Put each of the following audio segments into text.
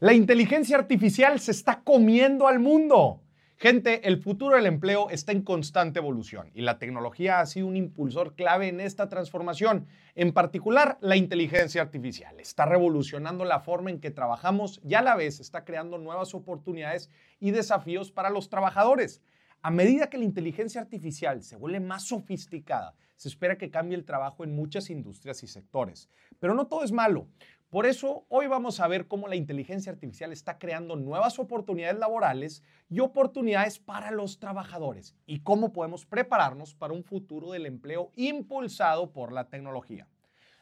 La inteligencia artificial se está comiendo al mundo. Gente, el futuro del empleo está en constante evolución y la tecnología ha sido un impulsor clave en esta transformación. En particular, la inteligencia artificial está revolucionando la forma en que trabajamos y a la vez está creando nuevas oportunidades y desafíos para los trabajadores. A medida que la inteligencia artificial se vuelve más sofisticada, se espera que cambie el trabajo en muchas industrias y sectores. Pero no todo es malo. Por eso, hoy vamos a ver cómo la inteligencia artificial está creando nuevas oportunidades laborales y oportunidades para los trabajadores y cómo podemos prepararnos para un futuro del empleo impulsado por la tecnología.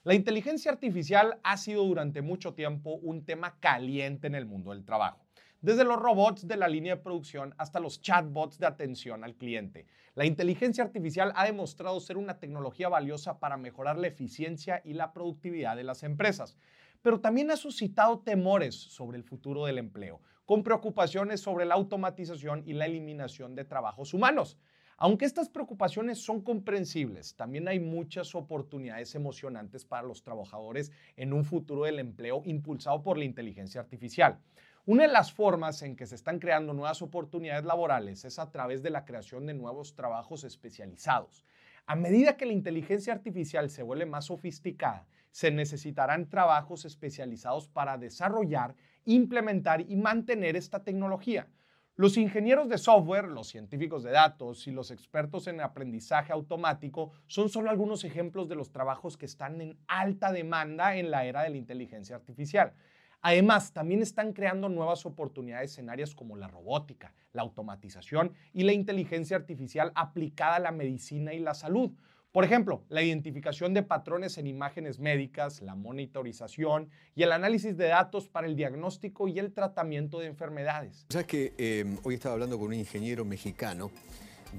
La inteligencia artificial ha sido durante mucho tiempo un tema caliente en el mundo del trabajo desde los robots de la línea de producción hasta los chatbots de atención al cliente. La inteligencia artificial ha demostrado ser una tecnología valiosa para mejorar la eficiencia y la productividad de las empresas, pero también ha suscitado temores sobre el futuro del empleo, con preocupaciones sobre la automatización y la eliminación de trabajos humanos. Aunque estas preocupaciones son comprensibles, también hay muchas oportunidades emocionantes para los trabajadores en un futuro del empleo impulsado por la inteligencia artificial. Una de las formas en que se están creando nuevas oportunidades laborales es a través de la creación de nuevos trabajos especializados. A medida que la inteligencia artificial se vuelve más sofisticada, se necesitarán trabajos especializados para desarrollar, implementar y mantener esta tecnología. Los ingenieros de software, los científicos de datos y los expertos en aprendizaje automático son solo algunos ejemplos de los trabajos que están en alta demanda en la era de la inteligencia artificial. Además, también están creando nuevas oportunidades en áreas como la robótica, la automatización y la inteligencia artificial aplicada a la medicina y la salud. Por ejemplo, la identificación de patrones en imágenes médicas, la monitorización y el análisis de datos para el diagnóstico y el tratamiento de enfermedades. Sabes que em, hoy estaba hablando con un ingeniero mexicano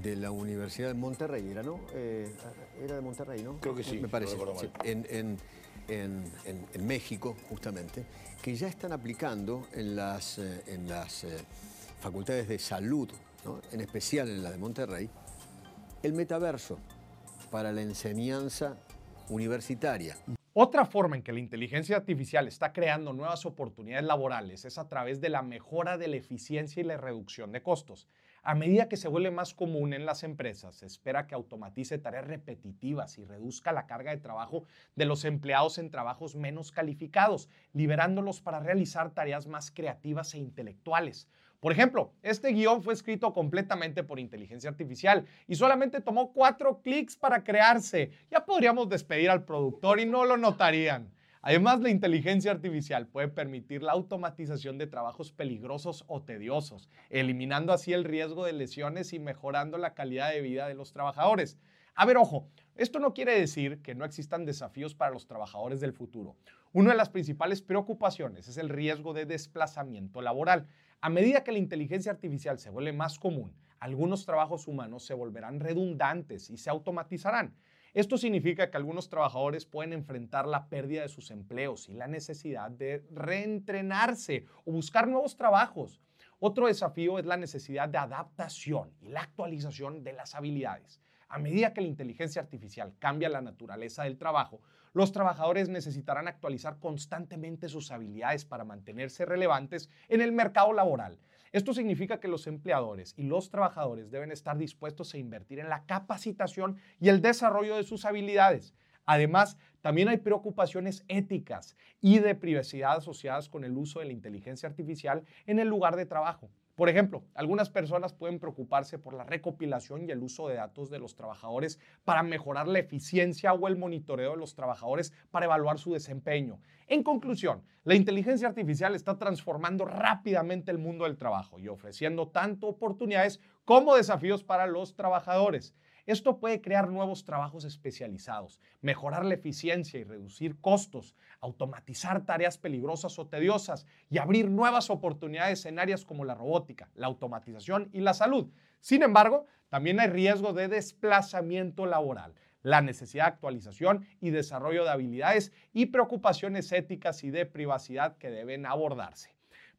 de la Universidad de Monterrey, ¿era, no? Eh, era de Monterrey, ¿no? Creo que sí. Me parece. En, en, México, justamente, que ya están aplicando en las, eh, en las eh, facultades de salud, en especial en la de Monterrey, el metaverso para la enseñanza universitaria. Otra forma en que la inteligencia artificial está creando nuevas oportunidades laborales es a través de la mejora de la eficiencia y la reducción de costos. A medida que se vuelve más común en las empresas, se espera que automatice tareas repetitivas y reduzca la carga de trabajo de los empleados en trabajos menos calificados, liberándolos para realizar tareas más creativas e intelectuales. Por ejemplo, este guion fue escrito completamente por inteligencia artificial y solamente tomó cuatro clics para crearse. Ya podríamos despedir al productor y no lo notarían. Además, la inteligencia artificial puede permitir la automatización de trabajos peligrosos o tediosos, eliminando así el riesgo de lesiones y mejorando la calidad de vida de los trabajadores. A ver, ojo, esto no quiere decir que no existan desafíos para los trabajadores del futuro. Una de las principales preocupaciones es el riesgo de desplazamiento laboral. A medida que la inteligencia artificial se vuelve más común, algunos trabajos humanos se volverán redundantes y se automatizarán. Esto significa que algunos trabajadores pueden enfrentar la pérdida de sus empleos y la necesidad de reentrenarse o buscar nuevos trabajos. Otro desafío es la necesidad de adaptación y la actualización de las habilidades. A medida que la inteligencia artificial cambia la naturaleza del trabajo, los trabajadores necesitarán actualizar constantemente sus habilidades para mantenerse relevantes en el mercado laboral. Esto significa que los empleadores y los trabajadores deben estar dispuestos a invertir en la capacitación y el desarrollo de sus habilidades. Además, también hay preocupaciones éticas y de privacidad asociadas con el uso de la inteligencia artificial en el lugar de trabajo. Por ejemplo, algunas personas pueden preocuparse por la recopilación y el uso de datos de los trabajadores para mejorar la eficiencia o el monitoreo de los trabajadores para evaluar su desempeño. En conclusión, la inteligencia artificial está transformando rápidamente el mundo del trabajo y ofreciendo tanto oportunidades como desafíos para los trabajadores. Esto puede crear nuevos trabajos especializados, mejorar la eficiencia y reducir costos, automatizar tareas peligrosas o tediosas y abrir nuevas oportunidades en áreas como la robótica, la automatización y la salud. Sin embargo, también hay riesgo de desplazamiento laboral, la necesidad de actualización y desarrollo de habilidades y preocupaciones éticas y de privacidad que deben abordarse.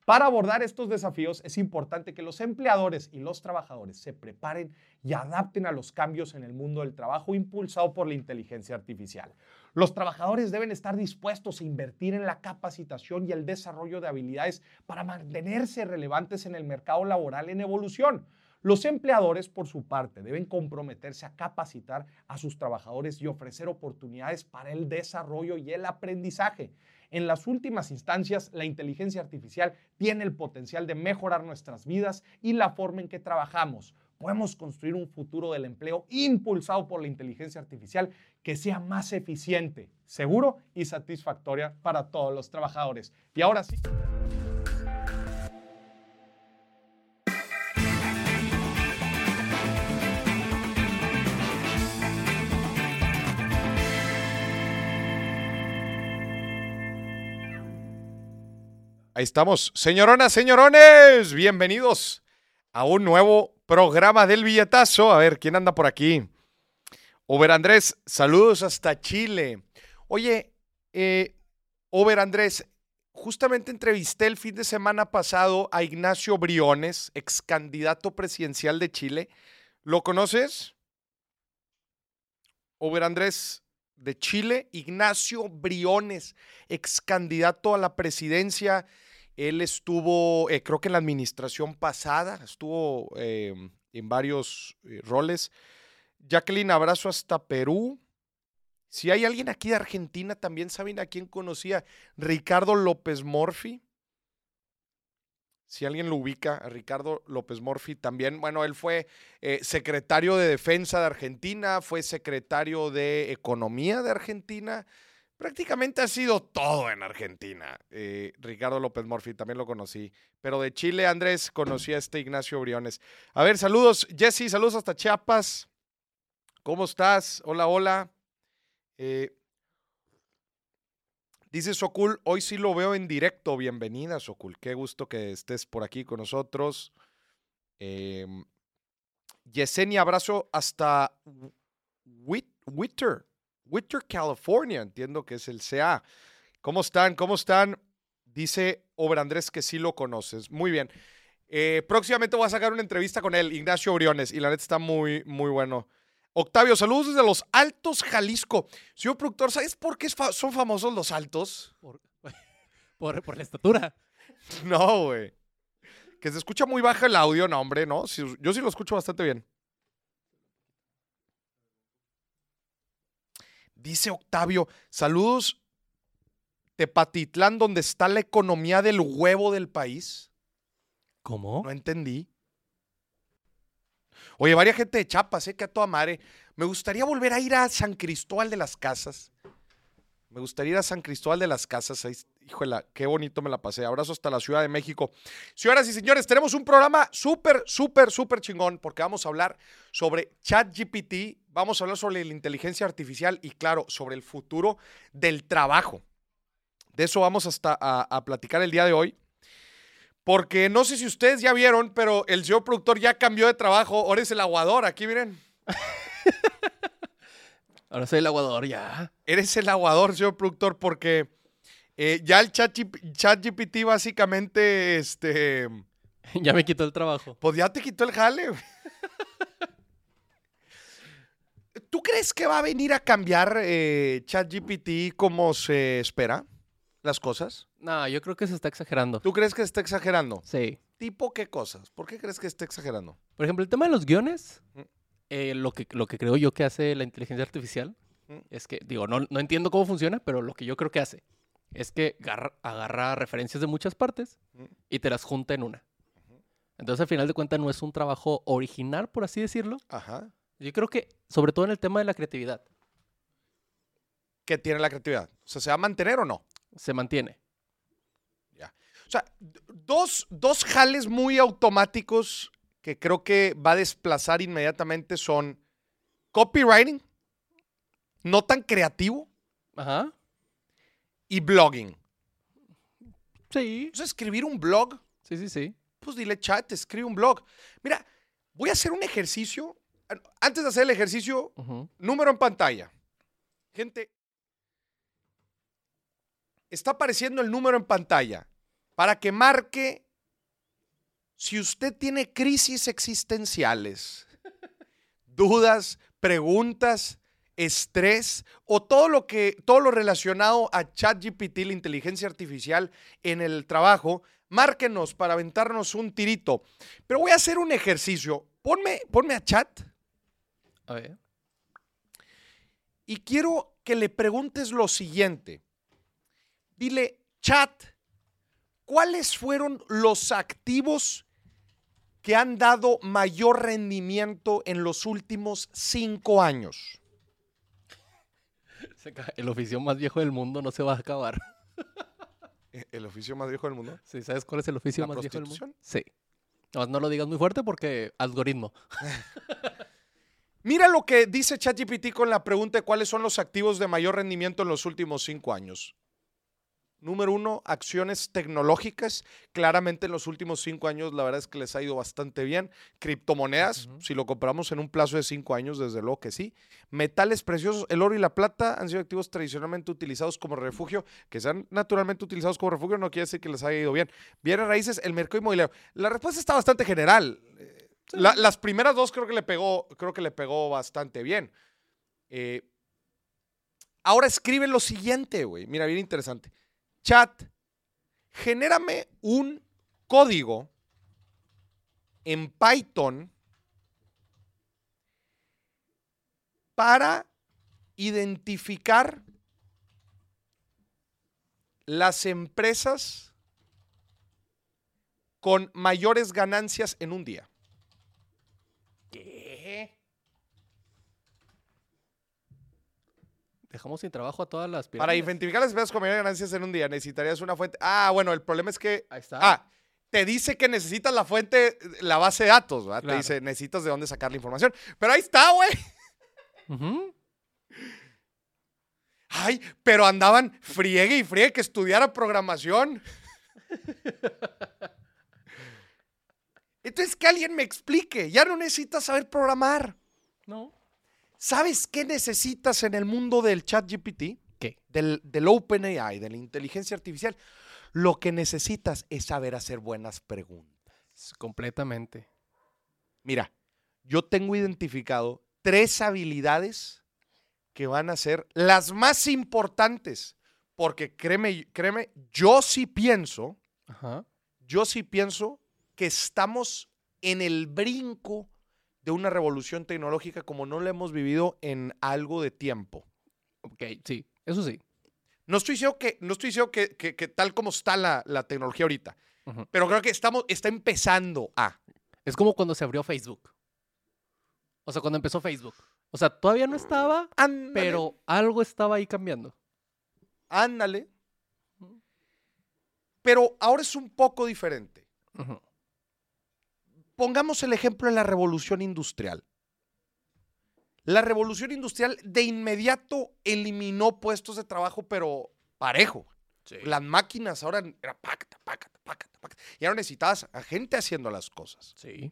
Para abordar estos desafíos es importante que los empleadores y los trabajadores se preparen y adapten a los cambios en el mundo del trabajo impulsado por la inteligencia artificial. Los trabajadores deben estar dispuestos a invertir en la capacitación y el desarrollo de habilidades para mantenerse relevantes en el mercado laboral en evolución. Los empleadores, por su parte, deben comprometerse a capacitar a sus trabajadores y ofrecer oportunidades para el desarrollo y el aprendizaje. En las últimas instancias, la inteligencia artificial tiene el potencial de mejorar nuestras vidas y la forma en que trabajamos. Podemos construir un futuro del empleo impulsado por la inteligencia artificial que sea más eficiente, seguro y satisfactoria para todos los trabajadores. Y ahora sí. Ahí estamos. Señoronas, señorones, bienvenidos a un nuevo programa del billetazo. A ver, ¿quién anda por aquí? Over Andrés, saludos hasta Chile. Oye, eh, Over Andrés, justamente entrevisté el fin de semana pasado a Ignacio Briones, ex candidato presidencial de Chile. ¿Lo conoces? Over Andrés de Chile, Ignacio Briones, ex candidato a la presidencia él estuvo, eh, creo que en la administración pasada, estuvo em, en varios eh, roles. Jacqueline, abrazo hasta Perú. Si hay alguien aquí de Argentina, también saben a quién conocía, Ricardo López Morfi. Si alguien lo ubica, Ricardo López Morfi también. Bueno, él fue eh, secretario de Defensa de Argentina, fue secretario de Economía de Argentina prácticamente ha sido todo en Argentina. Eh, Ricardo López Morfi también lo conocí. Pero de Chile, Andrés, conocí a este Ignacio Briones. A ver, saludos, Jesse, saludos hasta Chiapas. ¿Cómo estás? Hola, hola. Eh, dice Sokul, hoy sí lo veo en directo. Bienvenida, Sokul. Qué gusto que estés por aquí con nosotros. Eh, Yesenia, abrazo hasta Witter. Witter, California, entiendo que es el CA. ¿Cómo están? ¿Cómo están? Dice Ober Andrés que sí lo conoces. Muy bien. Eh, próximamente voy a sacar una entrevista con él, Ignacio Briones, y la neta está muy, muy bueno. Octavio, saludos desde Los Altos, Jalisco. Señor productor, ¿sabes por qué son famosos los altos? Por, por, la estatura. No, güey. Que se escucha muy baja el audio, no, hombre, ¿no? yo sí lo escucho bastante bien. Dice Octavio, saludos Tepatitlán, donde está la economía del huevo del país. ¿Cómo? No entendí. Oye, varia gente de Chiapas, ¿eh? Que a toda madre. Me gustaría volver a ir a San Cristóbal de las Casas. Me gustaría ir a San Cristóbal de las Casas. Híjole, qué bonito me la pasé. Abrazo hasta la Ciudad de México. Señoras y señores, tenemos un programa súper, súper, súper chingón porque vamos a hablar sobre ChatGPT, vamos a hablar sobre la inteligencia artificial y, claro, sobre el futuro del trabajo. De eso vamos hasta a, platicar el día de hoy. Porque no sé si ustedes ya vieron, pero el señor productor ya cambió de trabajo. Ahora es el aguador. Aquí miren. Ahora soy el aguador, ya. Eres el aguador, señor productor, porque eh, ya el chat, GPT básicamente, este... Ya me quitó el trabajo. Pues ya te quitó el jale. ¿Tú crees que va a venir a cambiar eh, ChatGPT como se espera las cosas? No, yo creo que se está exagerando. ¿Tú crees que se está exagerando? Sí. ¿Tipo qué cosas? ¿Por qué crees que está exagerando? Por ejemplo, el tema de los guiones. Eh, lo, que, lo que creo yo que hace la inteligencia artificial es que, digo, no, no entiendo cómo funciona, pero lo que yo creo que hace es que agarra, referencias de muchas partes y te las junta en una. Entonces, al final de cuentas, no es un trabajo original, por así decirlo. Ajá. Yo creo que, sobre todo en el tema de la creatividad. ¿Qué tiene la creatividad? O sea, ¿se va a mantener o no? Se mantiene. Ya. O sea, dos, dos jales muy automáticos que creo que va a desplazar inmediatamente son copywriting, no tan creativo, Ajá. y blogging. Sí. Sea, escribir un blog. Sí, sí, sí. Pues dile chat, escribe un blog. Mira, voy a hacer un ejercicio. Antes de hacer el ejercicio, número en pantalla. Gente, está apareciendo el número en pantalla para que marque si usted tiene crisis existenciales, dudas, preguntas, estrés o todo lo que todo lo relacionado a ChatGPT, la inteligencia artificial en el trabajo, márquenos para aventarnos un tirito. Pero voy a hacer un ejercicio. Ponme, ponme a chat. A ver. Y quiero que le preguntes lo siguiente. Dile, chat, ¿cuáles fueron los activos que han dado mayor rendimiento en los últimos cinco años? El oficio más viejo del mundo no se va a acabar. ¿E-, ¿El oficio más viejo del mundo? Sí, ¿sabes cuál es el oficio ¿La más viejo del mundo? Sí. No, no lo digas muy fuerte porque algoritmo. Mira lo que dice ChatGPT con la pregunta de cuáles son los activos de mayor rendimiento en los últimos cinco años. Número uno, acciones tecnológicas. Claramente en los últimos cinco años la verdad es que les ha ido bastante bien. Criptomonedas, si lo compramos en un plazo de cinco años, desde luego que sí. Metales preciosos, el oro y la plata han sido activos tradicionalmente utilizados como refugio. Que sean naturalmente utilizados como refugio no quiere decir que les haya ido bien. Bienes raíces, el mercado inmobiliario. La respuesta está bastante general. La- las primeras dos creo que le pegó, creo que le pegó bastante bien. Eh, ahora escribe lo siguiente, güey. Mira, bien interesante. Chat, genérame un código en Python para identificar las empresas con mayores ganancias en un día. ¿Qué? Dejamos sin trabajo a todas las Para pirámides. identificar las empresas con mayores ganancias en un día necesitarías una fuente. Ah, bueno, el problema es que Ahí está. Ah, te dice que necesitas la fuente, la base de datos, ¿verdad? Te dice, necesitas de dónde sacar la información. Pero ahí está, güey. Ay, pero andaban friegue y friegue que estudiara programación. Entonces, que alguien me explique. Ya no necesitas saber programar. No. ¿Sabes qué necesitas en el mundo del chat GPT? ¿Qué? Del, del OpenAI, de la inteligencia artificial. Lo que necesitas es saber hacer buenas preguntas. Completamente. Mira, yo tengo identificado tres habilidades que van a ser las más importantes. Porque créeme, créeme, yo sí pienso, Ajá. yo sí pienso que estamos en el brinco de una revolución tecnológica como no la hemos vivido en algo de tiempo. Ok, sí. Eso sí. No estoy diciendo que, no estoy diciendo que, que- que tal como está la, la tecnología ahorita, pero creo que estamos, está empezando a. Es como cuando se abrió Facebook. O sea, cuando empezó Facebook. O sea, todavía no estaba, Ándale, pero algo estaba ahí cambiando. Ándale. Pero ahora es un poco diferente. Ujú. Pongamos el ejemplo de la revolución industrial. La revolución industrial de inmediato eliminó puestos de trabajo, pero parejo. Las máquinas ahora era pácata, pácata, pácata, pácata. Y ahora necesitabas a gente haciendo las cosas. Sí.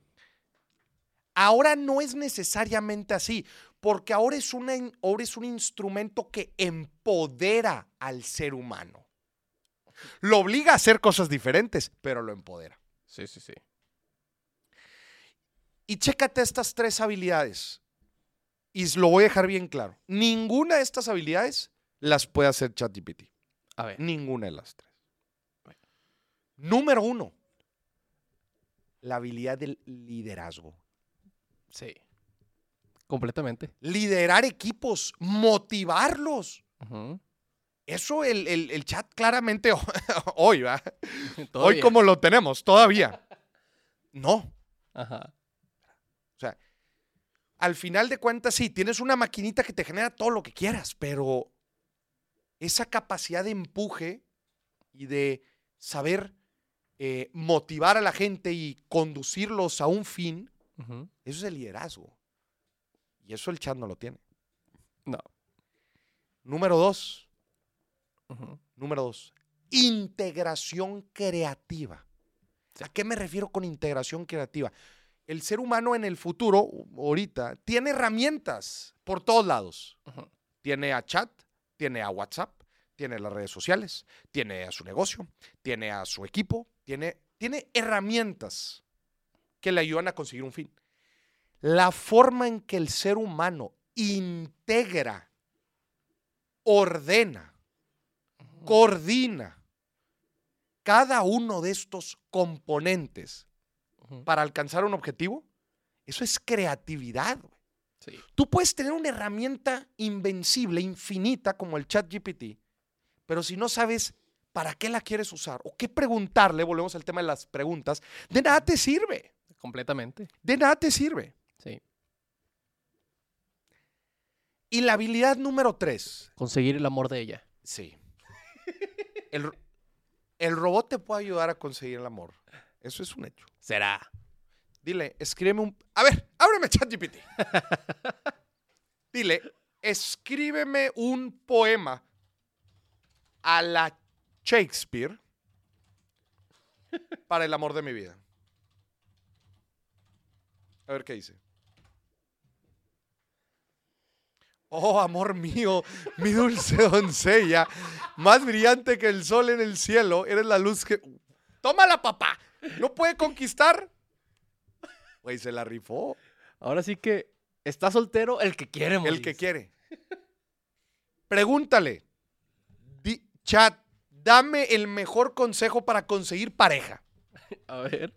Ahora no es necesariamente así, porque ahora es, una, ahora es un instrumento que empodera al ser humano. Lo obliga a hacer cosas diferentes, pero lo empodera. Sí, sí, sí. Y chécate estas tres habilidades. Y lo voy a dejar bien claro. Ninguna de estas habilidades las puede hacer ChatGPT. A ver. Ninguna de las tres. Número uno, la habilidad del liderazgo. Sí. Completamente. Liderar equipos, motivarlos. Eso el, el- el chat claramente hoy, ¿va? Hoy como lo tenemos, todavía. No. Ajá. O sea, al final de cuentas, sí, tienes una maquinita que te genera todo lo que quieras, pero esa capacidad de empuje y de saber eh, motivar a la gente y conducirlos a un fin, eso es el liderazgo. Y eso el chat no lo tiene. No. Número dos, número dos, integración creativa. ¿A qué me refiero con integración creativa? El ser humano en el futuro, ahorita, tiene herramientas por todos lados. Tiene a chat, tiene a WhatsApp, tiene las redes sociales, tiene a su negocio, tiene a su equipo, tiene, tiene herramientas que le ayudan a conseguir un fin. La forma en que el ser humano integra, ordena, coordina cada uno de estos componentes Para alcanzar un objetivo, eso es creatividad. güey. Sí. Tú puedes tener una herramienta invencible, infinita, como el chat GPT, pero si no sabes para qué la quieres usar o qué preguntarle, volvemos al tema de las preguntas, de nada te sirve. Completamente. De nada te sirve. Sí. Y la habilidad número tres, Conseguir el amor de ella. sí. El, el robot te puede ayudar a conseguir el amor. Eso es un hecho. Será. Dile, escríbeme un... A ver, ábreme ChatGPT. Dile, escríbeme un poema a la Shakespeare para el amor de mi vida. A ver qué dice. Oh, amor mío, mi dulce doncella, más brillante que el sol en el cielo, eres la luz que... ¡Tómala, papá! ¿No puede conquistar? Güey, se la rifó. Ahora sí que está soltero el que quiere, El Moris. que quiere. Pregúntale. Di- chat, dame el mejor consejo para conseguir pareja. A ver.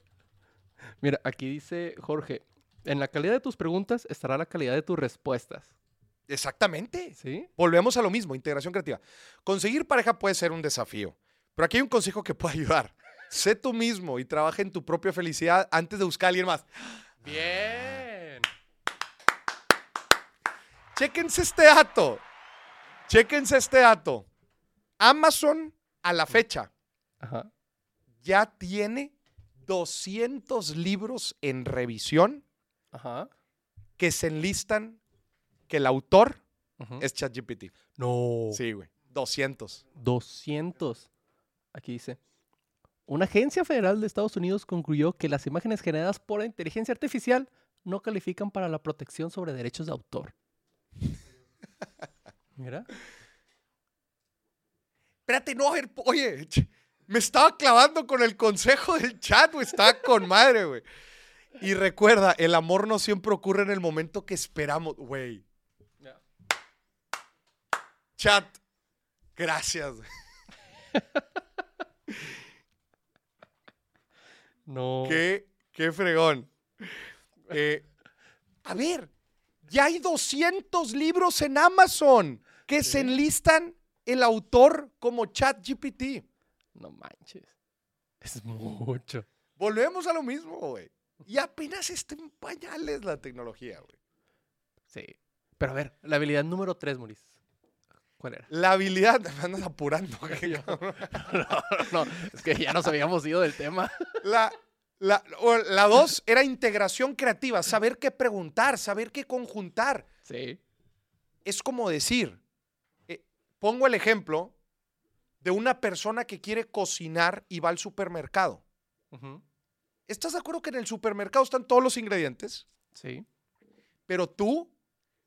Mira, aquí dice Jorge, en la calidad de tus preguntas estará la calidad de tus respuestas. Exactamente. ¿Sí? Volvemos a lo mismo, integración creativa. Conseguir pareja puede ser un desafío, pero aquí hay un consejo que puede ayudar. Sé tú mismo y trabaja en tu propia felicidad antes de buscar a alguien más. Bien. Chéquense este dato. Chéquense este dato. Amazon a la fecha Ajá. ya tiene 200 libros en revisión Ajá. que se enlistan que el autor es ChatGPT. No. Sí, güey. 200. 200. Aquí dice. Una agencia federal de Estados Unidos concluyó que las imágenes generadas por la inteligencia artificial no califican para la protección sobre derechos de autor. Mira. Espérate, no, a ver, oye, me estaba clavando con el consejo del chat, güey. Estaba con madre, güey. Y recuerda, el amor no siempre ocurre en el momento que esperamos, güey. Chat, gracias. No. Qué, qué fregón. Eh, a ver, ya hay 200 libros en Amazon que se enlistan el autor como ChatGPT. No manches. Es mucho. Volvemos a lo mismo, güey. Y apenas está en pañales la tecnología, güey. Sí. Pero a ver, la habilidad número 3, Maurice. ¿Cuál era? La habilidad, me andas apurando. güey. no, no, es que ya nos habíamos ido del tema. La, la, la dos era integración creativa, saber qué preguntar, saber qué conjuntar. Sí. Es como decir, eh, pongo el ejemplo de una persona que quiere cocinar y va al supermercado. ¿Estás de acuerdo que en el supermercado están todos los ingredientes? Sí. Pero tú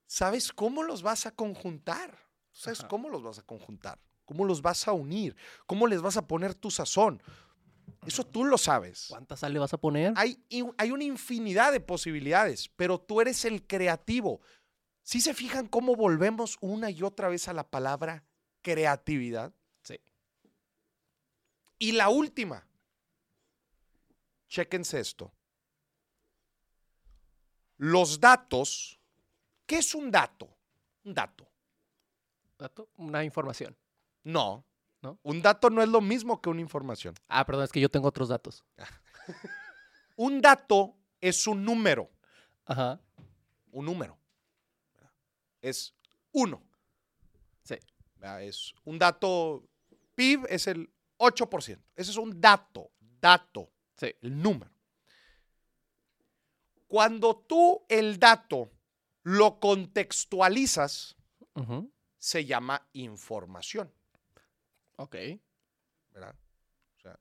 sabes cómo los vas a conjuntar. Tú sabes Ajá. cómo los vas a conjuntar, cómo los vas a unir, cómo les vas a poner tu sazón. Eso tú lo sabes. ¿Cuánta sal le vas a poner? Hay, hay una infinidad de posibilidades, pero tú eres el creativo. Si se fijan cómo volvemos una y otra vez a la palabra creatividad? Sí. Y la última. Chéquense esto. Los datos. ¿Qué es un dato? Un dato. ¿Dato? Una información. No. ¿No? Un dato no es lo mismo que una información. Ah, perdón, es que yo tengo otros datos. Un dato es un número. Ajá. Un número. Es uno. Sí. Es un dato. PIB es el 8%. Ese es un dato. Dato. Sí. El número. Cuando tú el dato lo contextualizas, Ujú. Se llama información. Ok. ¿verdad? O sea,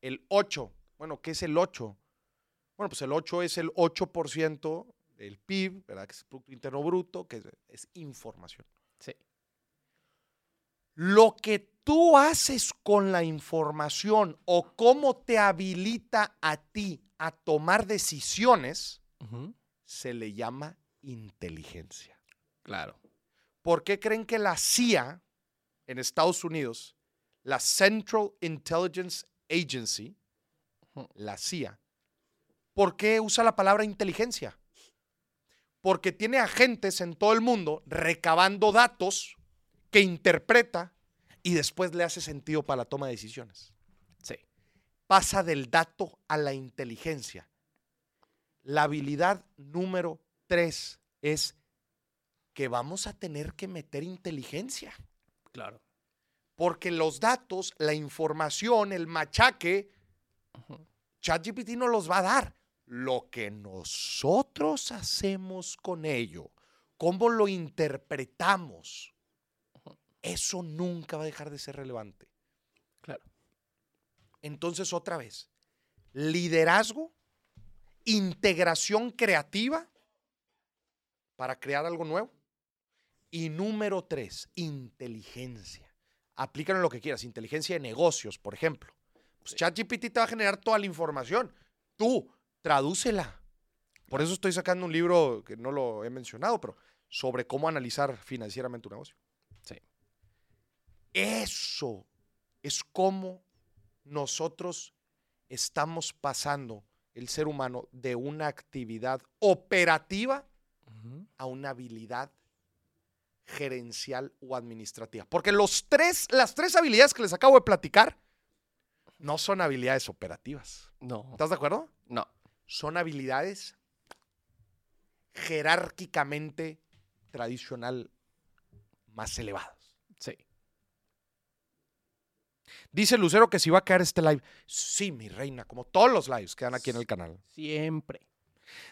el 8, bueno, ¿qué es el 8? Bueno, pues el 8 es el 8% del PIB, ¿verdad? Que es el Producto Interno Bruto, que es, es información. Sí. Lo que tú haces con la información o cómo te habilita a ti a tomar decisiones, se le llama inteligencia. Claro. ¿Por qué creen que la CIA en Estados Unidos, la Central Intelligence Agency, la CIA, ¿por qué usa la palabra inteligencia? Porque tiene agentes en todo el mundo recabando datos que interpreta y después le hace sentido para la toma de decisiones. Sí. Pasa del dato a la inteligencia. La habilidad número tres es que vamos a tener que meter inteligencia. Claro. Porque los datos, la información, el machaque. ChatGPT no los va a dar. Lo que nosotros hacemos con ello, cómo lo interpretamos, eso nunca va a dejar de ser relevante. Claro. Entonces, otra vez, liderazgo, integración creativa para crear algo nuevo. Y número tres, inteligencia. Aplícalo en lo que quieras. Inteligencia de negocios, por ejemplo. Pues ChatGPT te va a generar toda la información. Tú, tradúcela. Por eso estoy sacando un libro que no lo he mencionado, pero sobre cómo analizar financieramente un negocio. Sí. Eso es cómo nosotros estamos pasando el ser humano de una actividad operativa a una habilidad gerencial o administrativa. Porque los tres, las tres habilidades que les acabo de platicar no son habilidades operativas. No. ¿Estás de acuerdo? No. Son habilidades jerárquicamente tradicional más elevadas. Sí. Dice Lucero que si va a caer este live. Sí, mi reina, como todos los lives que dan aquí en el canal. Siempre.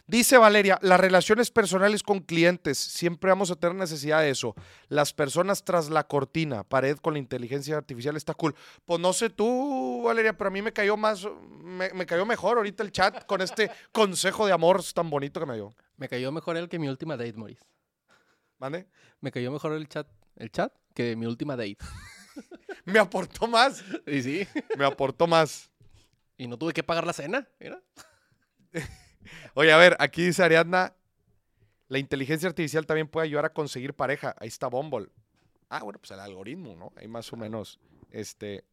Dice Valeria, las relaciones personales con clientes, siempre vamos a tener necesidad de eso. Las personas tras la cortina, pared con la inteligencia artificial está cool. Pues no sé tú, Valeria, pero a mí me cayó más, me, me cayó mejor ahorita el chat con este consejo de amor tan bonito que me dio. Me cayó mejor el que mi última date, Maurice. ¿Mande? Me cayó mejor el chat, el chat que mi última date. Me aportó más, Y sí. me aportó más. Y no tuve que pagar la cena. Mira. Oye, a ver, aquí dice Ariadna, la inteligencia artificial también puede ayudar a conseguir pareja. Ahí está Bumble. Ah, bueno, pues el algoritmo, ¿no? Ahí más o menos, este...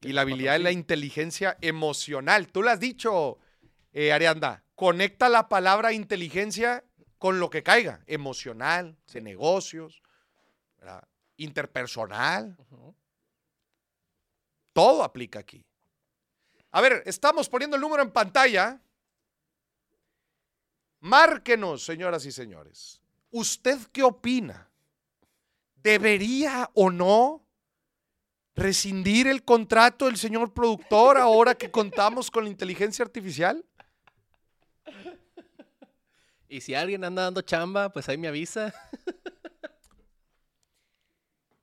Y la habilidad de la inteligencia emocional. Tú lo has dicho, eh, Ariadna. Conecta la palabra inteligencia con lo que caiga. Emocional, de negocios, ¿verdad? interpersonal. Todo aplica aquí. A ver, estamos poniendo el número en pantalla. Márquenos, señoras y señores. ¿Usted qué opina? ¿Debería o no rescindir el contrato del señor productor ahora que contamos con la inteligencia artificial? Y si alguien anda dando chamba, pues ahí me avisa.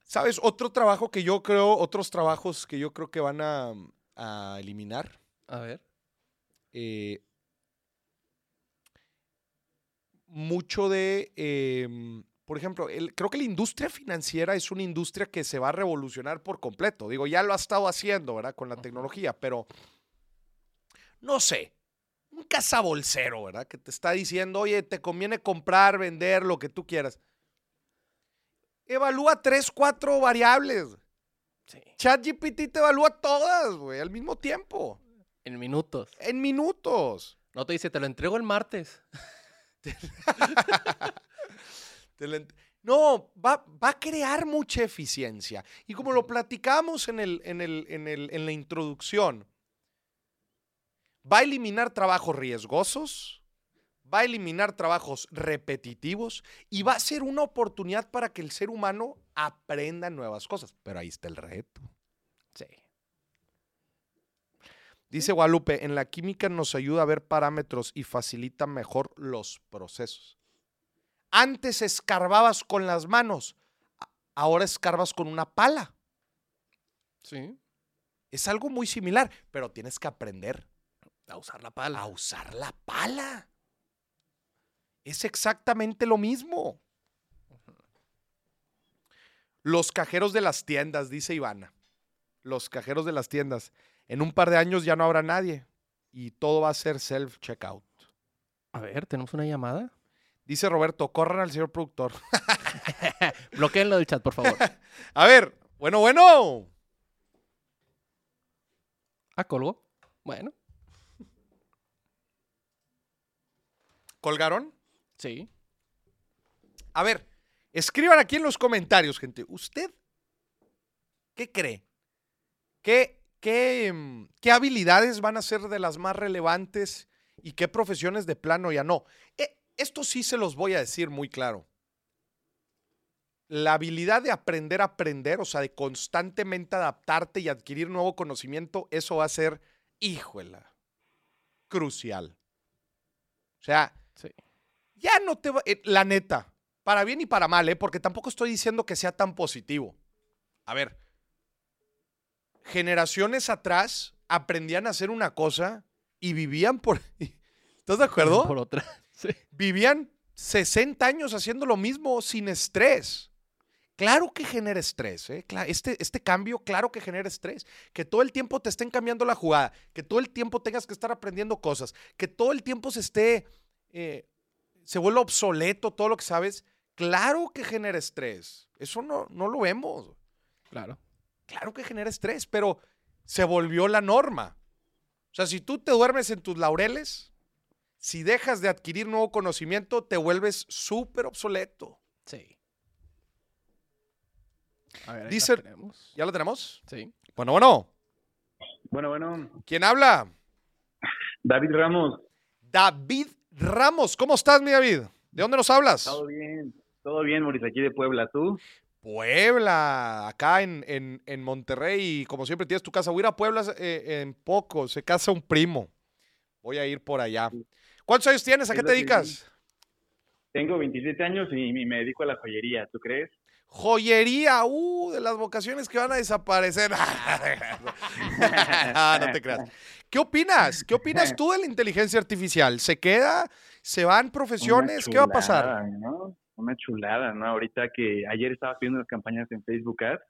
¿Sabes? Otro trabajo que yo creo, otros trabajos que yo creo que van a, a eliminar. A ver. eh, mucho de, em, por ejemplo, el- creo que la industria financiera es una industria que se va a revolucionar por completo. Digo, ya lo ha estado haciendo, ¿verdad? Con la tecnología, pero no sé, un cazabolsero, ¿verdad? Que te está diciendo, oye, te conviene comprar, vender, lo que tú quieras. Evalúa tres, cuatro variables. Sí. ChatGPT te evalúa todas, güey, al mismo tiempo, En minutos. en minutos. No te dice, te lo entrego el martes. No, va, va a crear mucha eficiencia. Y como lo platicamos en, el, en, el, en, el, en la introducción, va a eliminar trabajos riesgosos, va a eliminar trabajos repetitivos y va a ser una oportunidad para que el ser humano aprenda nuevas cosas. Pero ahí está el reto. Sí. Dice Guadalupe, en la química nos ayuda a ver parámetros y facilita mejor los procesos. Antes escarbabas con las manos, ahora escarbas con una pala. Sí. Es algo muy similar, pero tienes que aprender A usar la pala. a usar la pala. Es exactamente lo mismo. Los cajeros de las tiendas, dice Ivana. Los cajeros de las tiendas. En un par de años ya no habrá nadie y todo va a ser self-checkout. A ver, tenemos una llamada. Dice Roberto, corran al señor productor. Bloqueenlo del chat, por favor. A ver, bueno, bueno. Ah, colgó. Bueno, ¿Colgaron? sí. A ver, escriban aquí en los comentarios, gente. ¿Usted qué cree? ¿Qué, qué, mm, qué habilidades van a ser de las más relevantes y qué profesiones de plano ya no? Eh, esto sí se los voy a decir muy claro. La habilidad de aprender a aprender, o sea, de constantemente adaptarte y adquirir nuevo conocimiento, eso va a ser, híjola, crucial. O sea, Sí. ya no te va, eh, la neta, para bien y para mal, ¿eh? porque tampoco estoy diciendo que sea tan positivo. A ver, generaciones atrás aprendían a hacer una cosa y vivían por... ¿Estás de acuerdo? Por otra. Sí. Vivían 60 años haciendo lo mismo sin estrés. Claro que genera estrés, ¿eh? Este, este cambio, claro que genera estrés. Que todo el tiempo te estén cambiando la jugada, que todo el tiempo tengas que estar aprendiendo cosas, que todo el tiempo se esté, eh, se vuelva obsoleto todo lo que sabes. Claro que genera estrés. Eso no, no lo vemos. Claro. Claro que genera estrés, pero se volvió la norma. O sea, si tú te duermes en tus laureles, si dejas de adquirir nuevo conocimiento, te vuelves súper obsoleto. Sí. A ver, ahí Dice- la tenemos. ¿Ya lo tenemos? Sí. Bueno, bueno. Bueno, bueno, ¿Quién habla? David Ramos, David Ramos. ¿Cómo estás, mi David? ¿De dónde nos hablas? todo bien, todo bien, Mauricio, aquí de Puebla, ¿tú? Puebla, acá en, en- en Monterrey. Y como siempre tienes tu casa. Voy a ir a Puebla eh, en poco. Se casa un primo. Voy a ir por allá. ¿Cuántos años tienes? ¿A qué te dedicas? Tengo 27 años y, me dedico a la joyería, ¿tú crees? Joyería, uh, de las vocaciones que van a desaparecer. Ah, no te creas. ¿Qué opinas? ¿Qué opinas tú de la inteligencia artificial? ¿Se queda? ¿Se van profesiones? ¿Qué va a pasar? ¿no? Una chulada, ¿no? Ahorita que ayer estaba haciendo unas campañas en Facebook Ads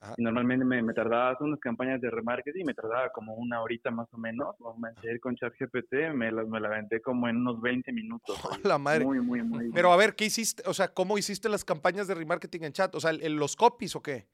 Ajá. y normalmente me, me tardaba hacer unas campañas de remarketing, me tardaba como una horita más o menos. Ayer con ChatGPT me la, me la aventé como en unos 20 minutos. Oh, la madre. Muy, muy, muy. Pero a ver, ¿qué hiciste? O sea, ¿cómo hiciste las campañas de remarketing en chat? O sea, ¿el- el- ¿los copies o qué?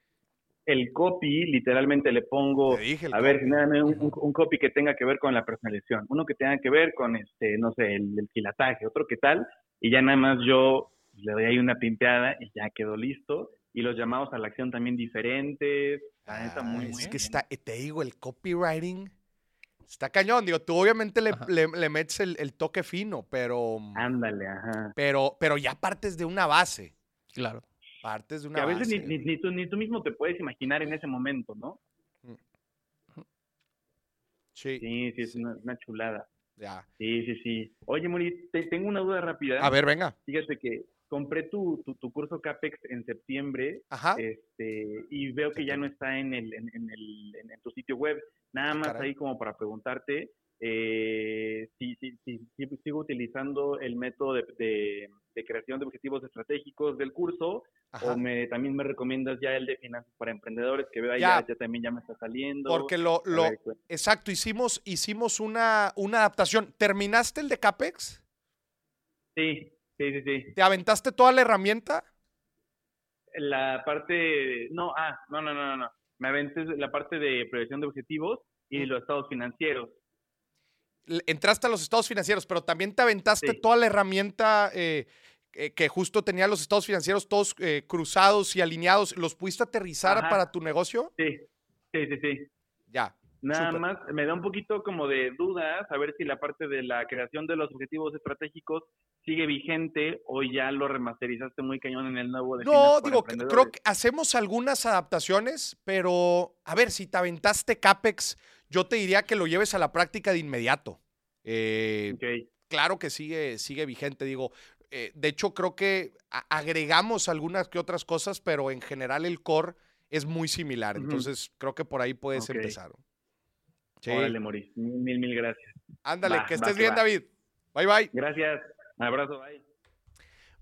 el copy, literalmente le pongo, a ver, un- un copy que tenga que ver con la personalización, uno que tenga que ver con, este, no sé, el, el quilataje, otro que tal, y ya nada más yo le doy ahí una pimpeada y ya quedó listo. Y los llamados a la acción también diferentes. La neta, muy, Ah, muy es que bien. está, te digo, el copywriting está cañón. Digo, tú obviamente le, le- le metes el, el toque fino, pero, Ándale, ajá. pero, pero ya partes de una base. Claro. Partes de Que una a veces ni, ni tú, ni tú mismo te puedes imaginar en ese momento, ¿no? Sí, Sí, sí, es una, una chulada. ya. Sí, sí, sí. Oye, Muri, te- tengo una duda rápida. A ver, venga. Fíjate que compré tu, tu, tu curso CAPEX en septiembre Ajá. este, y veo que ya no está en, el, en, en el, en, tu sitio web. Nada más Ah, caray. ahí como para preguntarte eh, si, si, si, si sigo utilizando el método de, de, de creación de objetivos estratégicos del curso Ajá. o me, también me recomiendas ya el de finanzas para emprendedores que veo ahí Ya. ya, ya también ya me está saliendo. Porque lo, lo, ver, exacto, hicimos, hicimos una, una adaptación. ¿Terminaste el de CAPEX? sí, sí, sí, sí. ¿Te aventaste toda la herramienta? La parte, no, ah, no, no, no, no, no. Me aventé la parte de prevención de objetivos y los estados financieros. Entraste a los estados financieros, pero también te aventaste Sí. toda la herramienta eh, eh, que justo tenía los estados financieros todos eh, cruzados y alineados. ¿Los pudiste aterrizar Ajá. para tu negocio? Sí, sí, sí, sí. Ya. Nada más me da un poquito como de dudas a ver si la parte de la creación de los objetivos estratégicos sigue vigente o ya lo remasterizaste muy cañón en el nuevo de No, digo, creo que hacemos algunas adaptaciones, pero a ver, si te aventaste CAPEX, yo te diría que lo lleves a la práctica de inmediato. Eh, Ok, claro que sigue, sigue vigente, digo. eh, de hecho, creo que agregamos algunas que otras cosas, pero en general el core es muy similar. Entonces, creo que por ahí puedes Ok. empezar. Sí. órale, Maurice. Mil, mil, mil gracias. Ándale, Va, que estés bien, va. David. Bye, bye. Gracias. Un abrazo, bye.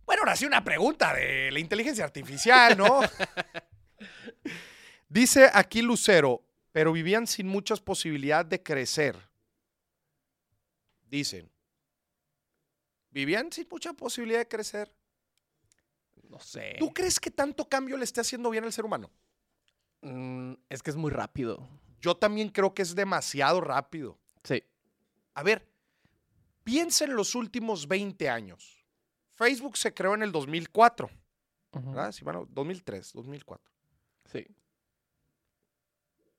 Bueno, ahora sí una pregunta de la inteligencia artificial, ¿no? Dice aquí Lucero, pero vivían sin muchas posibilidades de crecer. Dicen. vivían sin mucha posibilidad de crecer. No sé. ¿Tú crees que tanto cambio le esté haciendo bien al ser humano? Mm, es que es muy rápido. Yo también creo que es demasiado rápido. Sí. A ver, piensa en los últimos 20 años. Facebook se creó en el 2004, Ujú. ¿verdad? Sí, bueno, 2003, 2004. Sí.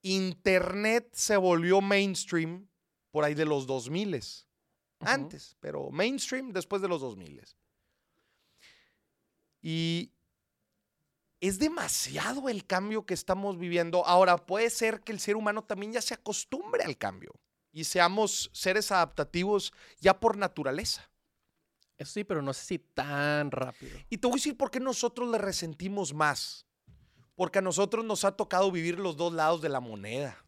Internet se volvió mainstream por ahí de los 2000 Ujú. antes, pero mainstream después de los 2000 Y es demasiado el cambio que estamos viviendo. Ahora, puede ser que el ser humano también ya se acostumbre al cambio y seamos seres adaptativos ya por naturaleza. Eso sí, pero no sé si tan rápido. Y te voy a decir por qué nosotros le resentimos más. Porque a nosotros nos ha tocado vivir los dos lados de la moneda.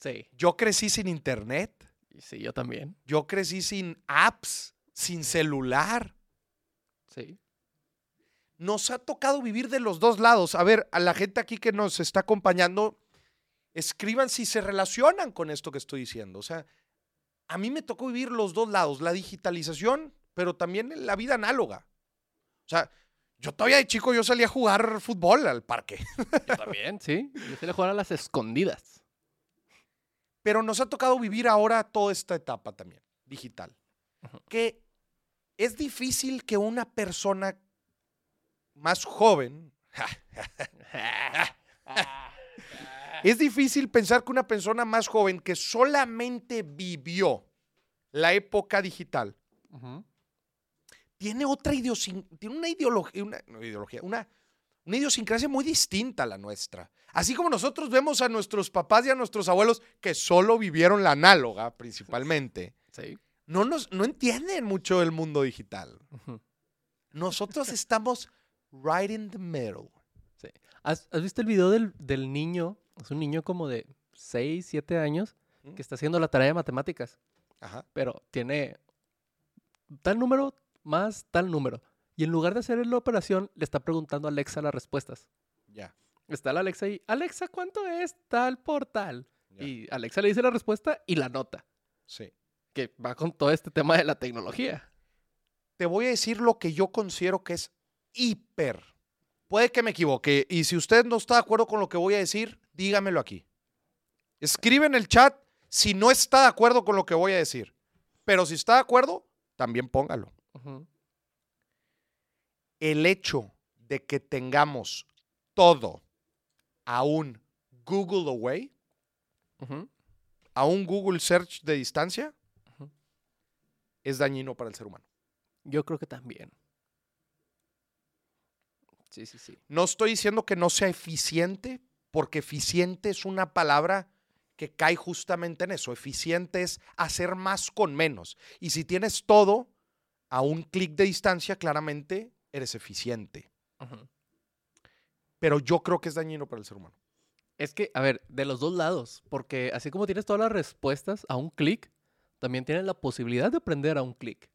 Sí. Yo crecí sin internet. Sí, yo también. Yo crecí sin apps, sin celular. Sí. Nos ha tocado vivir de los dos lados. A ver, a la gente aquí que nos está acompañando, escriban si se relacionan con esto que estoy diciendo. O sea, a mí me tocó vivir los dos lados, la digitalización, pero también la vida análoga. O sea, yo todavía de chico yo salía a jugar fútbol al parque. Yo también, sí. Yo salí a jugar a las escondidas. Pero nos ha tocado vivir ahora toda esta etapa también, digital. Que es difícil que una persona más joven, es difícil pensar que una persona más joven que solamente vivió la época digital, tiene otra idiosincrasia, tiene una ideología, una, no ideología, una, una idiosincrasia muy distinta a la nuestra. Así como nosotros vemos a nuestros papás y a nuestros abuelos que solo vivieron la análoga principalmente, Sí. no, nos, no entienden mucho el mundo digital. Nosotros estamos right in the middle. Sí. ¿Has, has visto el video del, del niño? Es un niño como de 6, 7 años Mm. que está haciendo la tarea de matemáticas, Ajá. pero tiene tal número más tal número. Y en lugar de hacer la operación, le está preguntando a Alexa las respuestas. Ya. Está la Alexa ahí, Alexa, ¿cuánto es tal por tal? Y Alexa le dice la respuesta y la nota, sí. que va con todo este tema de la tecnología. Te voy a decir lo que yo considero que es hiper. Puede que me equivoque. Y si usted no está de acuerdo con lo que voy a decir, dígamelo aquí. Escribe en el chat si no está de acuerdo con lo que voy a decir. Pero si está de acuerdo, también póngalo. El hecho de que tengamos todo a un Google Away, a un Google Search de distancia, es dañino para el ser humano. Yo creo que también. Sí, sí, sí. No estoy diciendo que no sea eficiente, porque eficiente es una palabra que cae justamente en eso. Eficiente es hacer más con menos. Y si tienes todo a un clic de distancia, claramente eres eficiente. Pero yo creo que es dañino para el ser humano. Es que, a ver, de los dos lados, porque así como tienes todas las respuestas a un clic, también tienes la posibilidad de aprender a un clic.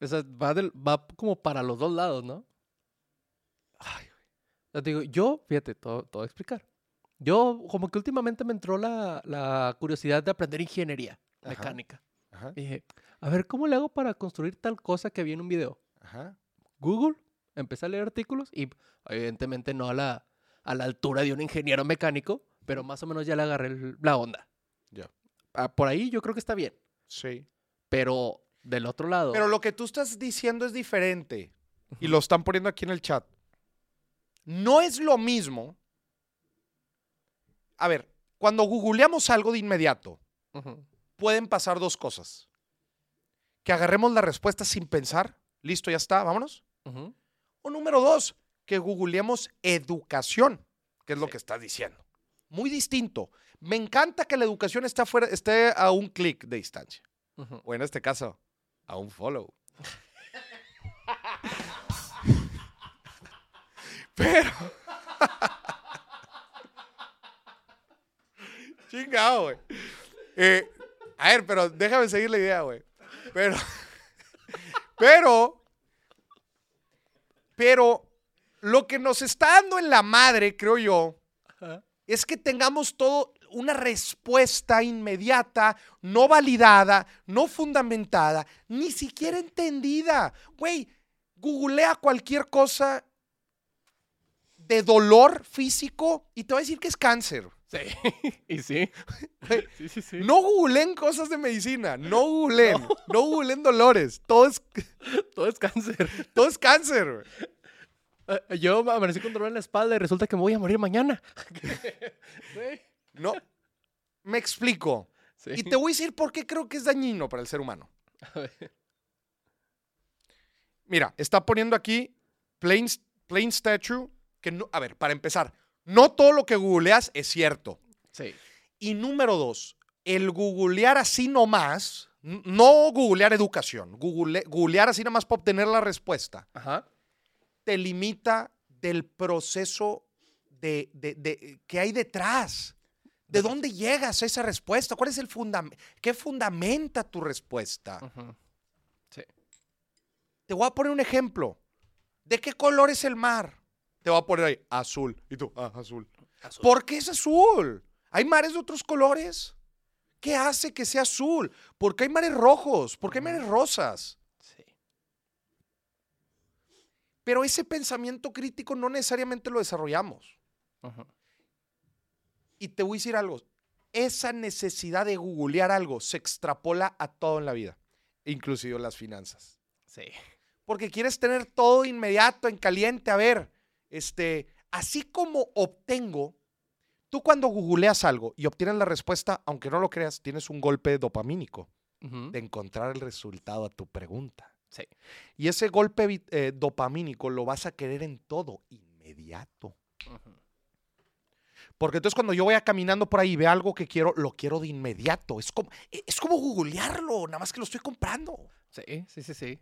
O sea, va, del- va como para los dos lados, ¿no? Ay, sea, te digo, yo, fíjate, todo, todo explicar. Yo, como que últimamente me entró la, la curiosidad de aprender ingeniería Ajá. mecánica. ajá, Y dije, a ver, ¿cómo le hago para construir tal cosa que vi en un video? ajá. Google, empecé a leer artículos y evidentemente no a la, a la altura de un ingeniero mecánico, pero más o menos ya le agarré el- la onda. Ya. Ah, por ahí yo creo que está bien, Sí. pero del otro lado... Pero lo que tú estás diciendo es diferente. Y lo están poniendo aquí en el chat. No es lo mismo. A ver, cuando googleamos algo de inmediato, pueden pasar dos cosas. Que agarremos la respuesta sin pensar. Listo, ya está, vámonos. O número dos, que googleemos educación, que es lo Sí. que estás diciendo. Muy distinto. Me encanta que la educación esté, fuera, esté a un clic de distancia. O en este caso, a un follow. Pero. Chingado, güey. Eh, a ver, pero déjame seguir la idea, güey. Pero. Pero. Pero. Lo que nos está dando en la madre, creo yo, Ajá. es que tengamos todo, una respuesta inmediata, no validada, no fundamentada, ni siquiera entendida. Güey, googlea cualquier cosa de dolor físico y te va a decir que es cáncer. Sí, y sí. Sí, sí, sí. No googleen cosas de medicina, no googleen, no, googleen dolores, todo es, Todo es cáncer. todo es cáncer. Eh, Yo amanecí con dolor en la espalda y resulta que me voy a morir mañana. Sí. No, me explico. Sí. Y te voy a decir por qué creo que es dañino para el ser humano. A ver. Mira, está poniendo aquí plain, plain statue, que no, a ver, para empezar, no todo lo que googleas es cierto. Sí. Y número dos, el googlear así nomás, no googlear educación, google- googlear así nomás para obtener la respuesta, Ajá. te limita del proceso de, de- de- que hay detrás. ¿De dónde llegas a esa respuesta? ¿Cuál es el fundamento? ¿Qué fundamenta tu respuesta? Sí. Te voy a poner un ejemplo. ¿De qué color es el mar? Te voy a poner ahí, azul. Y tú, ah, azul. Azul. ¿Por qué es azul? ¿Hay mares de otros colores? ¿Qué hace que sea azul? ¿Por qué hay mares rojos? ¿Por qué hay mares rosas? Sí. Pero ese pensamiento crítico no necesariamente lo desarrollamos. Ujú. Y te voy a decir algo. Esa necesidad de googlear algo se extrapola a todo en la vida, inclusive las finanzas. Sí. porque quieres tener todo inmediato, en caliente. A ver, este, así como obtengo, tú cuando googleas algo y obtienes la respuesta, aunque no lo creas, tienes un golpe dopamínico de encontrar el resultado a tu pregunta. Sí. Y ese golpe eh, dopamínico lo vas a querer en todo, inmediato. Porque entonces cuando yo vaya caminando por ahí y veo algo que quiero, lo quiero de inmediato. Es como, e- es como googlearlo, nada más que lo estoy comprando. Sí, sí, sí, sí.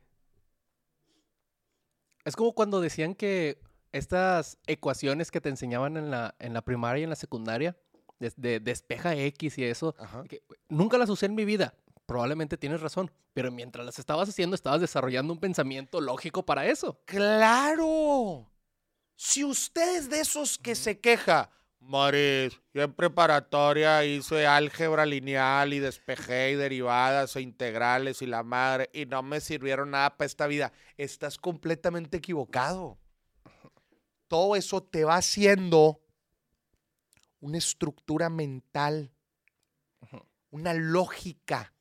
Es como cuando decían que estas ecuaciones que te enseñaban en la, en la primaria y en la secundaria, de, de despeja X y eso, que nunca las usé en mi vida. Probablemente tienes razón, pero mientras las estabas haciendo, estabas desarrollando un pensamiento lógico para eso. ¡Claro! Si usted es de esos que se queja, Maris, yo en preparatoria hice álgebra lineal y despejé y derivadas e integrales y la madre, y no me sirvieron nada para esta vida, estás completamente equivocado. Todo eso te va haciendo una estructura mental, una lógica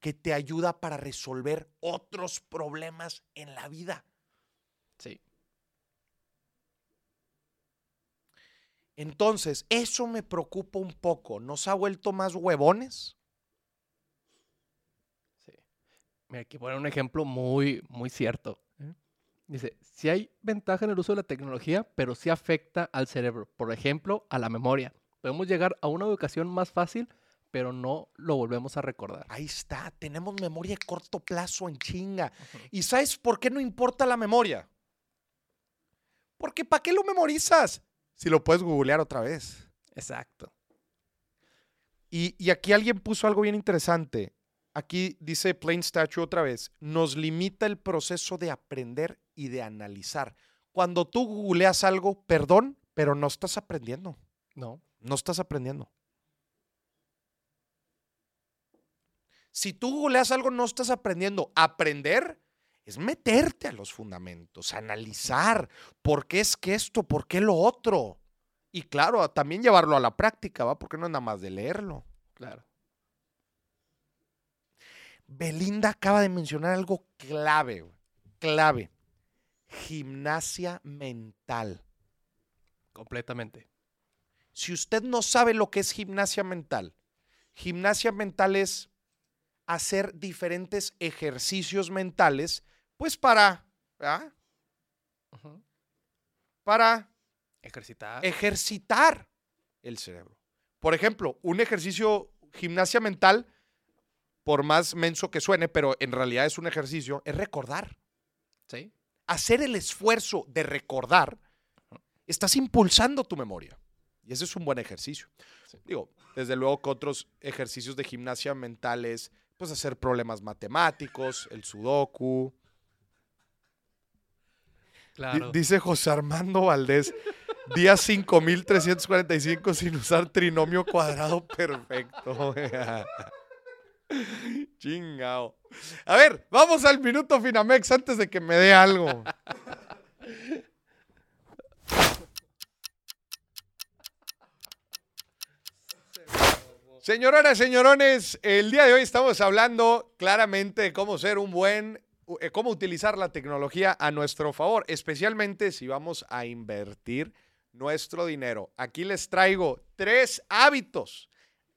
que te ayuda para resolver otros problemas en la vida. Sí. Entonces, eso me preocupa un poco. ¿Nos ha vuelto más huevones? Sí. Mira, aquí ponen un ejemplo muy, muy cierto. Dice, si hay ventaja en el uso de la tecnología, pero sí afecta al cerebro. Por ejemplo, a la memoria. Podemos llegar a una educación más fácil, pero no lo volvemos a recordar. Ahí está, tenemos memoria a corto plazo en chinga. ¿Y sabes por qué no importa la memoria? Porque ¿para qué lo memorizas? Si lo puedes googlear otra vez. Exacto. Y, y aquí alguien puso algo bien interesante. Aquí dice Plain Statue otra vez, nos limita el proceso de aprender y de analizar. Cuando tú googleas algo, perdón, pero no estás aprendiendo. No. No estás aprendiendo. Si tú googleas algo, no estás aprendiendo. Aprender es meterte a los fundamentos, analizar por qué es que esto, por qué lo otro. Y claro, también llevarlo a la práctica, ¿va? Porque no es nada más de leerlo. Claro. Belinda acaba de mencionar algo clave, clave. Gimnasia mental. Completamente. Si usted no sabe lo que es gimnasia mental, gimnasia mental es hacer diferentes ejercicios mentales, pues para, ¿verdad? Ujú. para Ejercitar. ejercitar el cerebro. Por ejemplo, un ejercicio, gimnasia mental, por más menso que suene, pero en realidad es un ejercicio, es recordar. sí. Hacer el esfuerzo de recordar, estás impulsando tu memoria. Y ese es un buen ejercicio. Sí. Digo, desde luego que otros ejercicios de gimnasia mental es, pues, hacer problemas matemáticos, el sudoku. Claro. Dice José Armando Valdés, Día 5345 sin usar trinomio cuadrado perfecto. Chingao. A ver, vamos al minuto Finamex antes de que me dé algo. Señoronas, señorones, el día de hoy estamos hablando claramente de cómo ser un buen, eh, cómo utilizar la tecnología a nuestro favor, especialmente si vamos a invertir nuestro dinero. Aquí les traigo tres hábitos,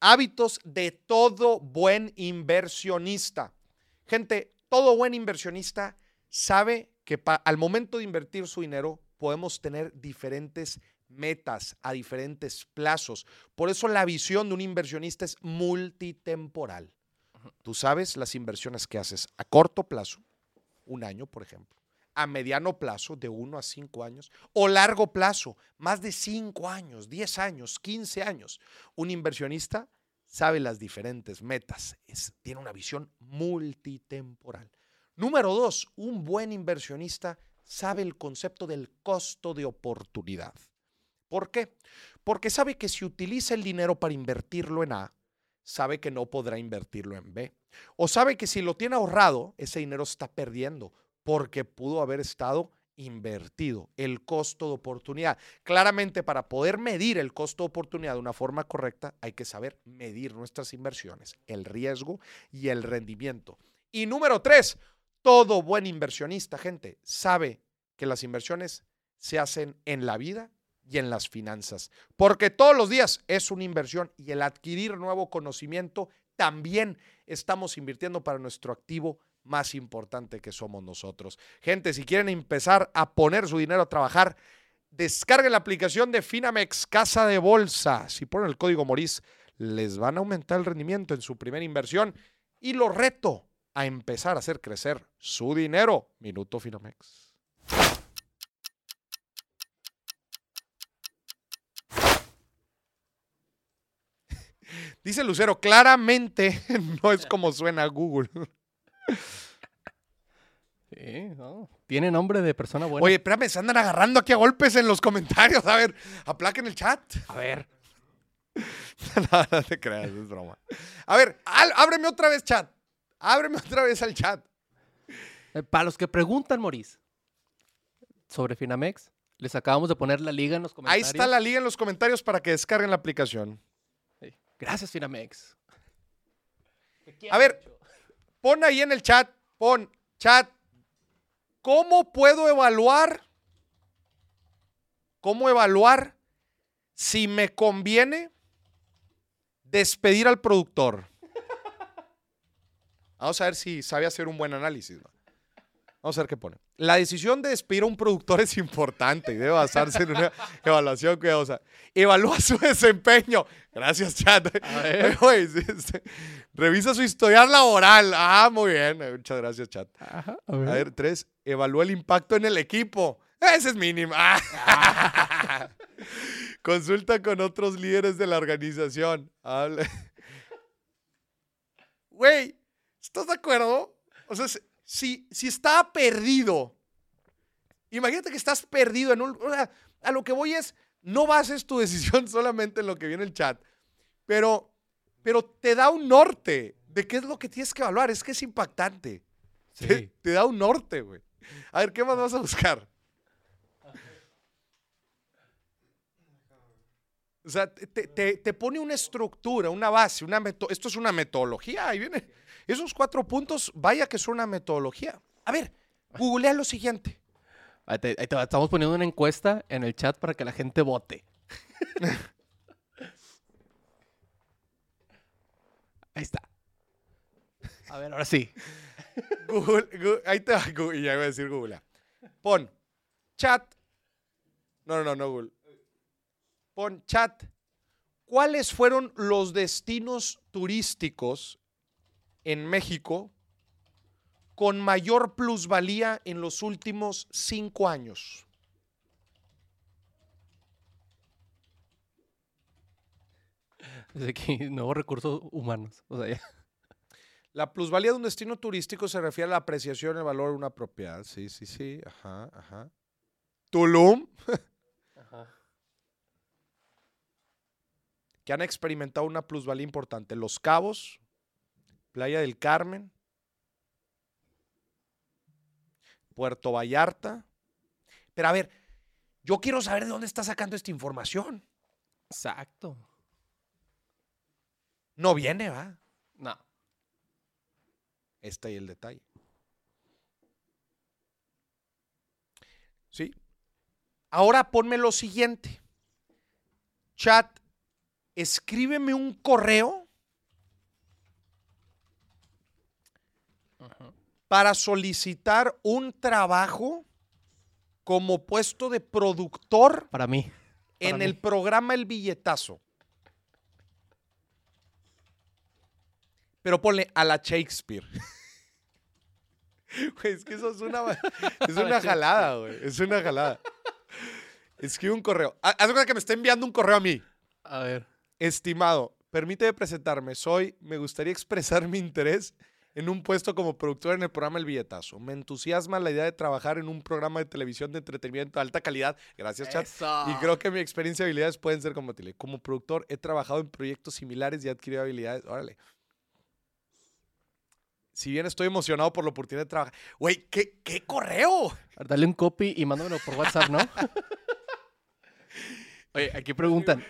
hábitos de todo buen inversionista. Gente, todo buen inversionista sabe que al momento de invertir su dinero podemos tener diferentes metas a diferentes plazos. Por eso la visión de un inversionista es multitemporal. Tú sabes las inversiones que haces a corto plazo, un año, por ejemplo, a mediano plazo, de uno a cinco años, o largo plazo, más de cinco años, diez años, quince años. Un inversionista sabe las diferentes metas, tiene una visión multitemporal. Número dos, un buen inversionista sabe el concepto del costo de oportunidad. ¿Por qué? Porque sabe que si utiliza el dinero para invertirlo en A, sabe que no podrá invertirlo en B. O sabe que si lo tiene ahorrado, ese dinero está perdiendo porque pudo haber estado invertido, el costo de oportunidad. Claramente, para poder medir el costo de oportunidad de una forma correcta, hay que saber medir nuestras inversiones, el riesgo y el rendimiento. Y número tres, todo buen inversionista, gente, sabe que las inversiones se hacen en la vida y en las finanzas. Porque todos los días es una inversión y el adquirir nuevo conocimiento también estamos invirtiendo para nuestro activo más importante que somos nosotros. Gente, si quieren empezar a poner su dinero a trabajar, descarguen la aplicación de Finamex Casa de Bolsa. Si ponen el código Moris, les van a aumentar el rendimiento en su primera inversión y lo reto a empezar a hacer crecer su dinero. Minuto Finamex. Dice Lucero, claramente no es como suena Google. Sí, Tiene nombre de persona buena. Oye, espérame, se andan agarrando aquí a golpes en los comentarios. A ver, aplaquen el chat. A ver. no, no te creas, es broma. A ver, ábreme otra vez chat. Ábreme otra vez al chat. Eh, para los que preguntan, Maurice, sobre Finamex, les acabamos de poner la liga en los comentarios. Ahí está la liga en los comentarios para que descarguen la aplicación. Gracias, Finamex. A ver, pon ahí en el chat, pon chat, ¿cómo puedo evaluar? ¿Cómo evaluar si me conviene despedir al productor? Vamos a ver si sabe hacer un buen análisis. Vamos a ver qué pone. La decisión de despedir a un productor es importante y debe basarse en una evaluación cuidadosa. Evalúa su desempeño. Gracias, chat. Revisa su historial laboral. Ah, muy bien. Muchas gracias, chat. a, ver. tres. Evalúa el impacto en el equipo. Ese es mínimo. Consulta con otros líderes de la organización. Güey, ¿estás de acuerdo? O sea, si, si está perdido, imagínate que estás perdido en un... a lo que voy es, no bases tu decisión solamente en lo que viene el chat, pero, pero te da un norte de qué es lo que tienes que evaluar. Es que es impactante. Te, da un norte, güey. A ver, ¿qué más vas a buscar? O sea, te, te, pone una estructura, una base, una esto es una metodología. Ahí viene. Esos cuatro puntos, vaya que es una metodología. A ver, googlea lo siguiente. estamos poniendo una encuesta en el chat para que la gente vote. Ahí está. A ver, ahora sí. Google, ahí te va Google, y ya voy a decir Google. Pon chat. No, no, no, no Google. Pon chat. ¿Cuáles fueron los destinos turísticos en México con mayor plusvalía en los últimos cinco años? Desde aquí, nuevos recursos humanos. La plusvalía de un destino turístico se refiere a la apreciación el valor de una propiedad. Sí, sí, sí. Ajá, ajá. Tulum. Ajá. que han experimentado una plusvalía importante. Los Cabos, Playa del Carmen, Puerto Vallarta. Pero a ver, yo quiero saber de dónde está sacando esta información. Exacto. No viene, va. No. Está ahí el detalle. ¿Sí? Ahora ponme lo siguiente. Chat, escríbeme un correo para solicitar un trabajo como puesto de productor Para mí. en mí. el programa El Billetazo. Pero ponle a la Shakespeare. Güey, es que eso es una, es una jalada, güey. Es una jalada. Escribe un correo. Ha- Haz cuenta que me está enviando un correo a mí. A ver. Estimado, permíteme presentarme. Soy, me gustaría expresar mi interés en un puesto como productor en el programa El Billetazo. Me entusiasma la idea de trabajar en un programa de televisión de entretenimiento de alta calidad. Gracias, chat. Eso. Y creo que mi experiencia y habilidades pueden ser compatibles. Como productor he trabajado en proyectos similares y he adquirido habilidades. Órale. Si bien estoy emocionado por la oportunidad de trabajar. Güey, ¿qué, qué correo? Dale un copy y mándamelo por WhatsApp, ¿no? Oye, aquí preguntan.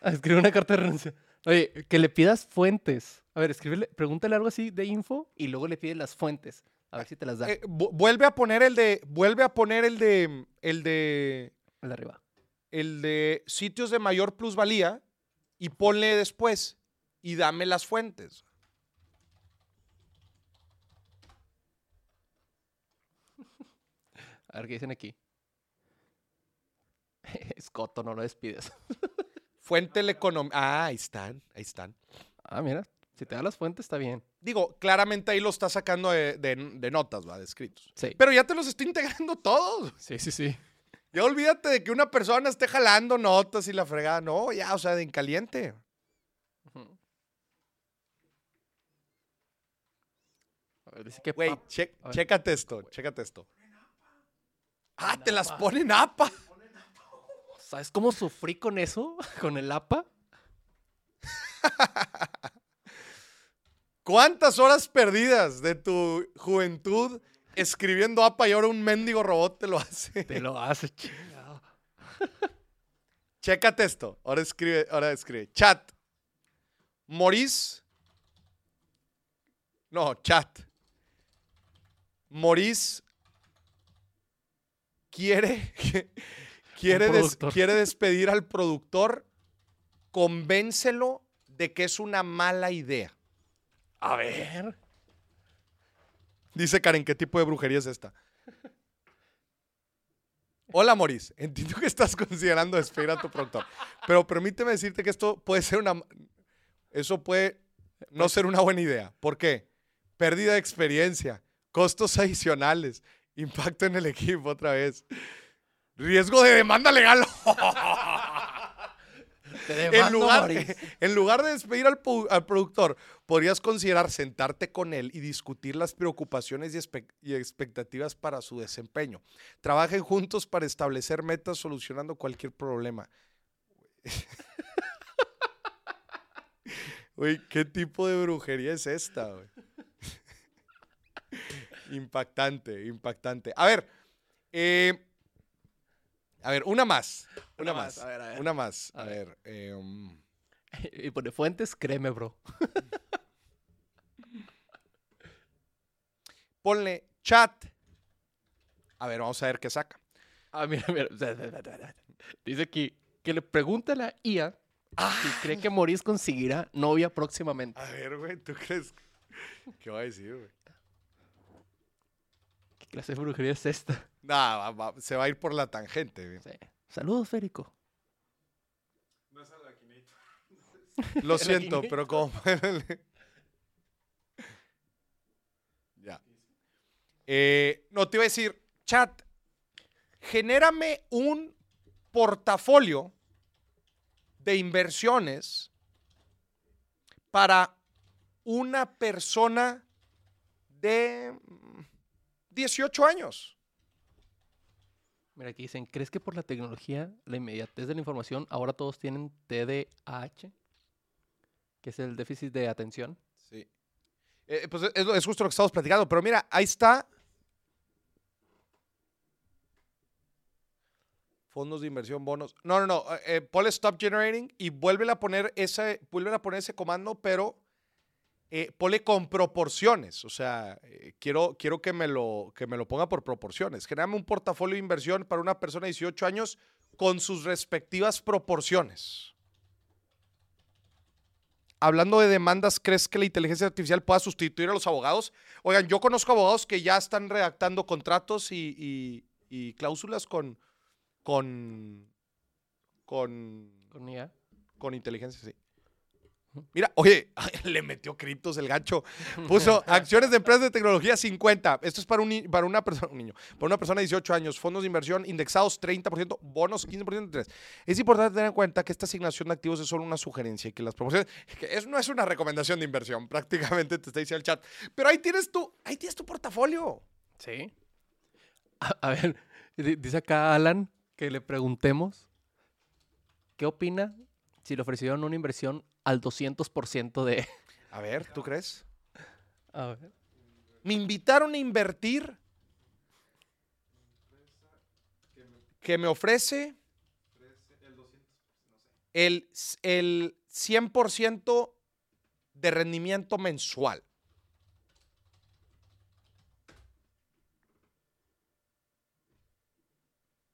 Ah, Escribe una carta de renuncia. Oye, que le pidas fuentes. A ver, escríbele, pregúntale algo así de info y luego le pides las fuentes. A ver si te las da. Eh, vu- vuelve a poner el de. Vuelve a poner el de. El de. El de arriba. El de sitios de mayor plusvalía. Y ponle después. Y dame las fuentes. A ver qué dicen aquí. Escoto, no lo despides. Fuente la economía. Ah, ahí están. Ahí están. Ah, mira. Si te da las fuentes, está bien. Digo, claramente ahí lo está sacando de, de- de notas, va, de escritos. Sí. Pero ya te los estoy integrando todos. Sí, sí, sí. Ya olvídate de que una persona esté jalando notas y la fregada. No, ya, o sea, de en caliente. Ujú. A ver, dice que Güey, che- chécate esto, chécate esto. Ah, te las ponen APA. ¿Sabes cómo sufrí con eso? Con el APA. ¿Cuántas horas perdidas de tu juventud escribiendo APA y ahora un mendigo robot te lo hace? Te lo hace chingado. Chécate esto. Ahora escribe, ahora escribe. Chat. Morís. No, chat. Morís quiere, quiere, des- quiere despedir al productor. Convéncelo de que es una mala idea. A ver. Dice Karen, ¿qué tipo de brujería es esta? Hola, Moris. Entiendo que estás considerando despedir a tu productor. Pero permíteme decirte que esto puede ser una. Eso puede no ser una buena idea. ¿Por qué? Pérdida de experiencia, costos adicionales, impacto en el equipo otra vez. Riesgo de demanda legal. Te En lugar, Maurice. en lugar de despedir al, productor, podrías considerar sentarte con él y discutir las preocupaciones y, expectativas para su desempeño. Trabajen juntos para establecer metas solucionando cualquier problema. Uy, ¿qué tipo de brujería es esta? güey? impactante, impactante. A ver, eh, a ver, una más. Una, Una más. más, a ver, a ver. Una más. A, A ver. eh, um, Y pone fuentes, créeme, bro. ponle chat. A ver, vamos a ver qué saca. Ah, mira, mira. Dice aquí que le pregunta a la IA si cree que Maurice conseguirá novia próximamente. A ver, güey, ¿tú crees? ¿Qué va a decir, güey? ¿Qué clase de brujería es esta? Nah, va- va- se va a ir por la tangente. Sí. Saludos, Férico. Lo El siento, Akinator. pero como... ya. Eh, no, te iba a decir, chat, genérame un portafolio de inversiones para una persona de mm, 18 años. Mira, aquí dicen, ¿crees que por la tecnología, la inmediatez de la información, ahora todos tienen TDAH? Que es el déficit de atención. Sí. Eh, pues es, justo lo que estamos platicando. Pero mira, ahí está. Fondos de inversión, bonos. No, no, no. eh, eh, ponle stop generating y vuelve a poner ese, vuelve a poner ese comando, pero eh, ponle con proporciones. O sea, eh, quiero, quiero que, me lo, que me lo ponga por proporciones. Genérame un portafolio de inversión para una persona de 18 años con sus respectivas proporciones. Hablando de demandas, ¿crees que la inteligencia artificial pueda sustituir a los abogados? Oigan, yo conozco abogados que ya están redactando contratos y, y- y cláusulas con, con, con, Con IA. con inteligencia, sí. Mira, oye, le metió criptos el gancho. Puso acciones de empresas de tecnología 50. Esto es para, un, para una persona, un niño, para una persona de 18 años. Fondos de inversión indexados 30%, bonos 15% de. Es importante tener en cuenta que esta asignación de activos es solo una sugerencia y que las promociones, que no es una recomendación de inversión, prácticamente te está diciendo el chat. Pero ahí tienes tu, ahí tienes tu portafolio. Sí. A, a ver, di- dice acá Alan que le preguntemos qué opina si le ofrecieron una inversión al 200% de... A ver, ¿tú crees? A ver. Me invitaron a invertir que me ofrece el, el 100% de rendimiento mensual.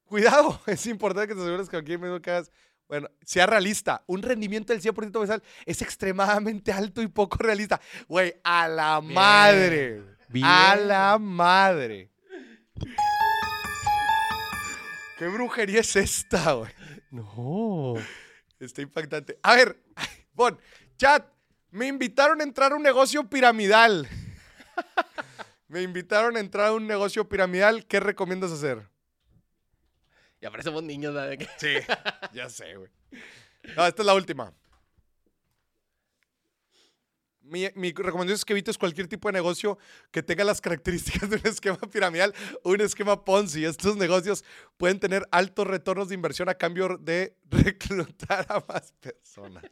Cuidado, es importante que te asegures que aquí mismo que hagas, bueno, sea realista. Un rendimiento del 100% mensual es extremadamente alto y poco realista. Güey, a la Bien, madre. A bien. la madre. ¿Qué brujería es esta, güey? No. Está impactante. A ver, Bon, chat, me invitaron a entrar a un negocio piramidal. me invitaron a entrar a un negocio piramidal. ¿Qué recomiendas hacer? Ya parecemos niños, que- Sí, ya sé, güey. No, esta es la última. Mi, mi recomendación es que evites cualquier tipo de negocio que tenga las características de un esquema piramidal o un esquema Ponzi. Estos negocios pueden tener altos retornos de inversión a cambio de reclutar a más personas.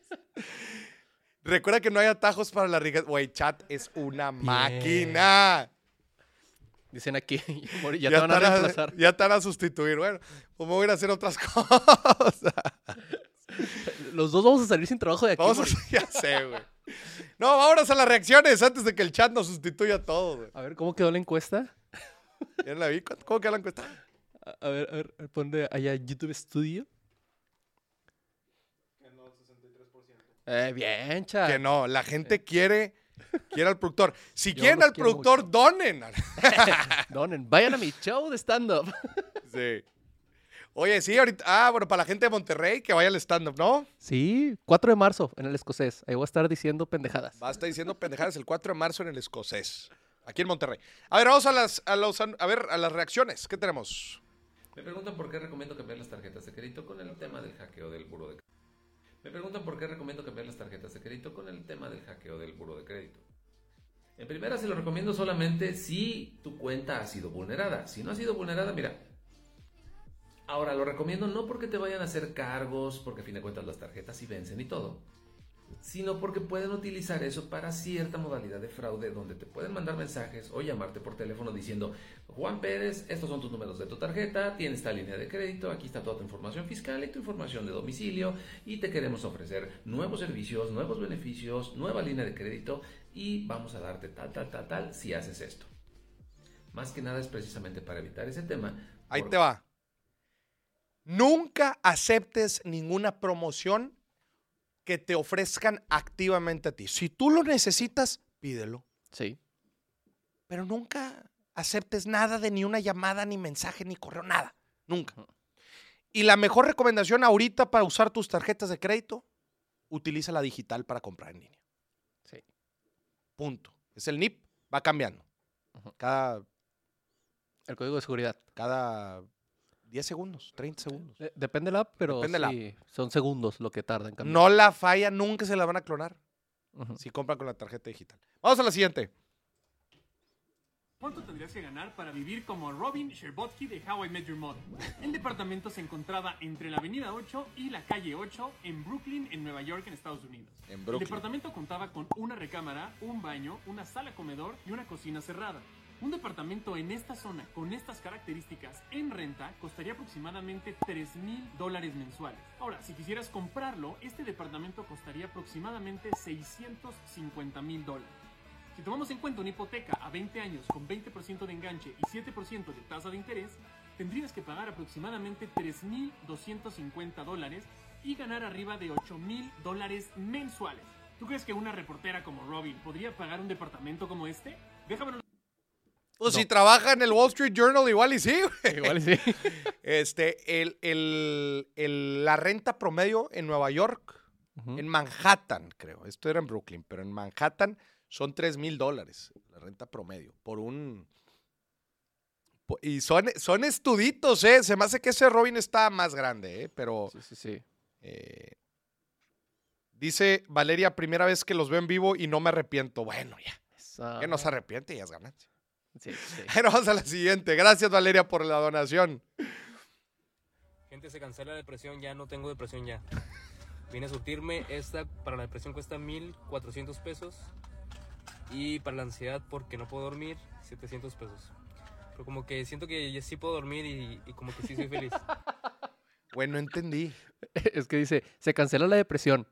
Recuerda que no hay atajos para la riqueza. Güey, chat es una máquina. Dicen aquí, ya, te van a reemplazar. ya te van a sustituir. Bueno, pues me voy a ir a hacer otras cosas. Los dos vamos a salir sin trabajo de aquí. Vamos a, Mori. ya sé, güey. No, vámonos a las reacciones antes de que el chat nos sustituya a todos, güey. A ver, ¿cómo quedó la encuesta? ¿Ya la vi? ¿Cuánto- ¿Cómo queda la encuesta? A a ver, a ver, ponle allá YouTube Studio. Eh, bien, chat. Que no, la gente quiere, quiere al productor. Si Yo quieren al quiero productor, mucho. donen. Donen, vayan a mi show de stand-up. Sí. Oye, sí, ahorita. Ah, bueno, para la gente de Monterrey, que vaya al stand-up, ¿no? Sí, 4 de marzo en el escocés. Ahí voy a estar diciendo pendejadas. Va a estar diciendo pendejadas el 4 de marzo en el escocés. Aquí en Monterrey. A ver, vamos a las, a los, a ver, a las reacciones. ¿Qué tenemos? Me preguntan por qué recomiendo cambiar las tarjetas de crédito con el tema del hackeo del buro de crédito. Me preguntan por qué recomiendo cambiar las tarjetas de crédito con el tema del hackeo del buro de crédito. En primera se lo recomiendo solamente si tu cuenta ha sido vulnerada. Si no ha sido vulnerada, mira. Ahora lo recomiendo no porque te vayan a hacer cargos, porque a fin de cuentas las tarjetas sí vencen y todo, sino porque pueden utilizar eso para cierta modalidad de fraude donde te pueden mandar mensajes o llamarte por teléfono diciendo, Juan Pérez, estos son tus números de tu tarjeta, tienes esta línea de crédito, aquí está toda tu información fiscal y tu información de domicilio y te queremos ofrecer nuevos servicios, nuevos beneficios, nueva línea de crédito y vamos a darte tal, tal, tal, tal si haces esto. Más que nada es precisamente para evitar ese tema. Ahí te va. Nunca aceptes ninguna promoción que te ofrezcan activamente a ti. Si tú lo necesitas, pídelo. Sí. Pero nunca aceptes nada de ni una llamada, ni mensaje, ni correo, nada. Nunca. Y la mejor recomendación ahorita para usar tus tarjetas de crédito, utiliza la digital para comprar en línea. Sí. Punto. Es el NIP, va cambiando. Cada, El código de seguridad. cada 10 segundos, 30 segundos. De- depende de la app, pero Depende de la sí, son segundos lo que tarda en cambiar. No la falla, nunca se la van a clonar Ujú. si compran con la tarjeta digital. Vamos a la siguiente. ¿Cuánto tendrías que ganar para vivir como Robin Sherbotsky de How I Met Your Mother? El departamento se encontraba entre la avenida 8 y la calle 8 en Brooklyn, en Nueva York, en Estados Unidos. En El departamento contaba con una recámara, un baño, una sala comedor y una cocina cerrada. Un departamento en esta zona con estas características en renta costaría aproximadamente 3 mil dólares mensuales. Ahora, si quisieras comprarlo, este departamento costaría aproximadamente 650 mil dólares. Si tomamos en cuenta una hipoteca a 20 años con 20% de enganche y 7% de tasa de interés, tendrías que pagar aproximadamente 3.250 dólares y ganar arriba de 8.000 dólares mensuales. ¿Tú crees que una reportera como Robin podría pagar un departamento como este? Déjame Pues si trabaja en el Wall Street Journal, igual y sí, güey. Igual sí. Este, el, el- el- la renta promedio en Nueva York, en Manhattan, creo. Esto era en Brooklyn, pero en Manhattan son 3 mil dólares la renta promedio por un. Y son, son estuditos, ¿eh? Se me hace que ese Robin está más grande, ¿eh? Pero Sí, sí, sí. eh, dice Valeria, primera vez que los veo en vivo y no me arrepiento. Bueno, ya. Esa- Que no se arrepiente, ya es ganancia. Sí, sí. Pero vamos a la siguiente. Gracias, Valeria, por la donación. Gente, se cancela la depresión, ya no tengo depresión ya. Vine a surtirme, esta para la depresión cuesta 1400 pesos y para la ansiedad porque no puedo dormir 700 pesos. Pero como que siento que ya sí puedo dormir y, y como que sí soy feliz. Bueno, entendí. Es que dice, se cancela la depresión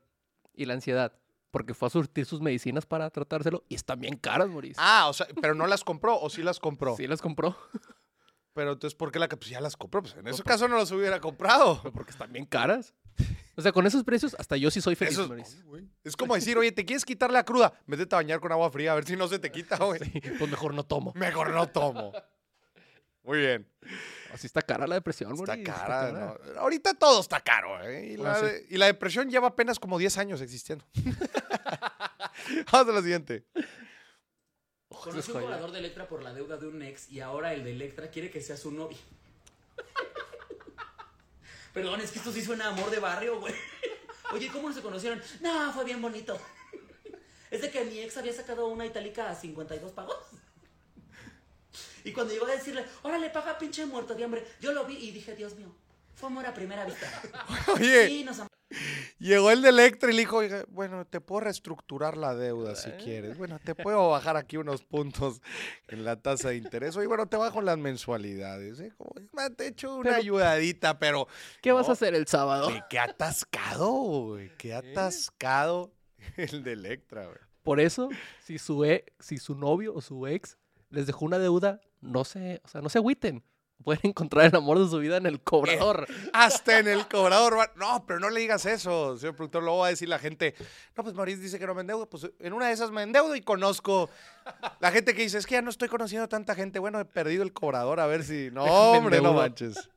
y la ansiedad porque fue a surtir sus medicinas para tratárselo y están bien caras, Mauricio. Ah, o sea, pero no las compró o sí las compró. Sí las compró, Pero entonces, ¿por qué la que pues ya las compró? Pues en ese caso no las hubiera comprado. pero porque están bien caras. O sea, con esos precios hasta yo sí soy feliz, Eso es. Ay, como decir, oye, ¿te quieres quitar la cruda? Métete a bañar con agua fría, a ver si no se te quita, güey. Sí, pues mejor no tomo. Mejor no tomo. Muy bien. Así está cara la depresión, Está cara. ¿no? Ahorita todo está caro, ¿eh? Y, la, sí. de- y la depresión lleva apenas como 10 años existiendo. Vamos a la siguiente. Conocí un cobrador de Electra por la deuda de un ex y ahora el de Electra quiere que sea su novio. Perdón, es que esto sí suena a amor de barrio, güey. Oye, ¿cómo se conocieron? No, fue bien bonito. Es de que mi ex había sacado una itálica a 52 pagos. Y cuando iba a decirle, órale, paga pinche muerto de hambre, yo lo vi y dije, Dios mío, fue amor a primera vista. Oye, Sí, nos am- llegó el de Electra y le dijo, "Oiga, bueno, te puedo reestructurar la deuda si quieres. Bueno, te puedo bajar aquí unos puntos en la tasa de interés. Oye, bueno, te bajo las mensualidades. ¿eh? Como, "Ma, te echo una Pero- ayudadita, pero ¿Qué vas a hacer el sábado? Qué atascado, güey. Qué atascado el de Electra, güey. Por eso, si su, e- si su novio o su ex les dejó una deuda, no se, o sea, no se agüiten. Pueden encontrar el amor de su vida en el cobrador. Hasta en el cobrador. No, pero no le digas eso, señor productor. Luego va a decir la gente, no, pues Maurice dice que no me endeudo. Pues en una de esas me endeudo y conozco. La gente que dice, es que ya no estoy conociendo a tanta gente. Bueno, he perdido el cobrador, a ver si. No, hombre, no manches.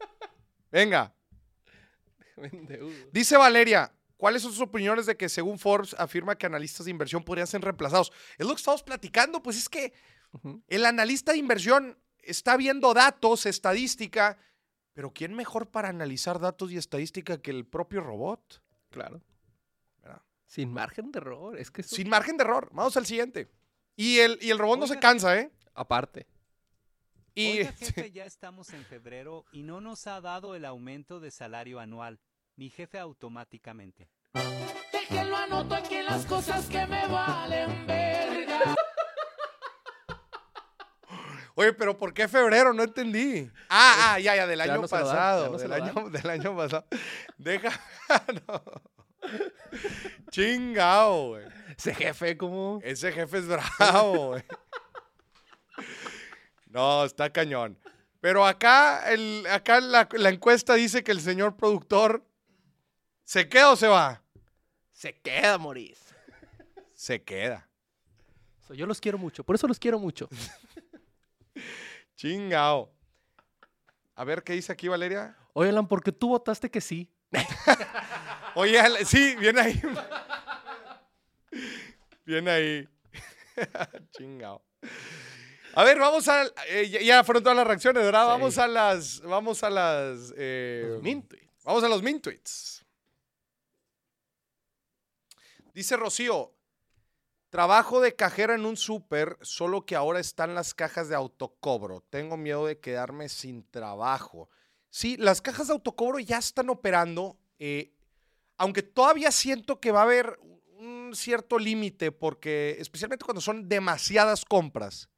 Venga. Me endeudo. Dice Valeria, ¿cuáles son sus opiniones de que según Forbes afirma que analistas de inversión podrían ser reemplazados? Es lo que estamos platicando, pues es que El analista de inversión está viendo datos, estadística, pero ¿quién mejor para analizar datos y estadística que el propio robot? Claro. ¿Verdad? Sin margen de error. Es que eso- Sin margen de error. Vamos al siguiente. Y el, y el robot no se cansa, ¿eh? Aparte. Y Oiga, jefe, ya estamos en febrero y no nos ha dado el aumento de salario anual. Mi jefe automáticamente. Déjenlo anoto aquí las cosas que me valen verga. Oye, pero ¿por qué febrero? No entendí. Ah, ah, ya, ya, del Ya año no pasado. ya no se del, año, del año pasado. Deja. no. Chingao, güey. Ese jefe, como. Ese jefe es bravo, güey. No, está cañón. Pero acá, el, acá la, la encuesta dice que el señor productor se queda o se va. Se queda, Moris. Se queda. yo los quiero mucho. Por eso los quiero mucho. Chingao. A ver, ¿qué dice aquí Valeria? Oye, Alan, ¿por qué tú votaste que sí? Oye, sí, viene ahí. Viene ahí. Chingao. A ver, vamos a. eh, ya, ya fueron todas las reacciones, ¿verdad? Sí. Vamos a las. Vamos a las. eh, Los min tweets. Vamos a los min tweets. Dice Rocío. Trabajo de cajera en un súper, solo que ahora están las cajas de autocobro. Tengo miedo de quedarme sin trabajo. Sí, las cajas de autocobro ya están operando, eh, aunque todavía siento que va a haber un cierto límite, porque especialmente cuando son demasiadas compras,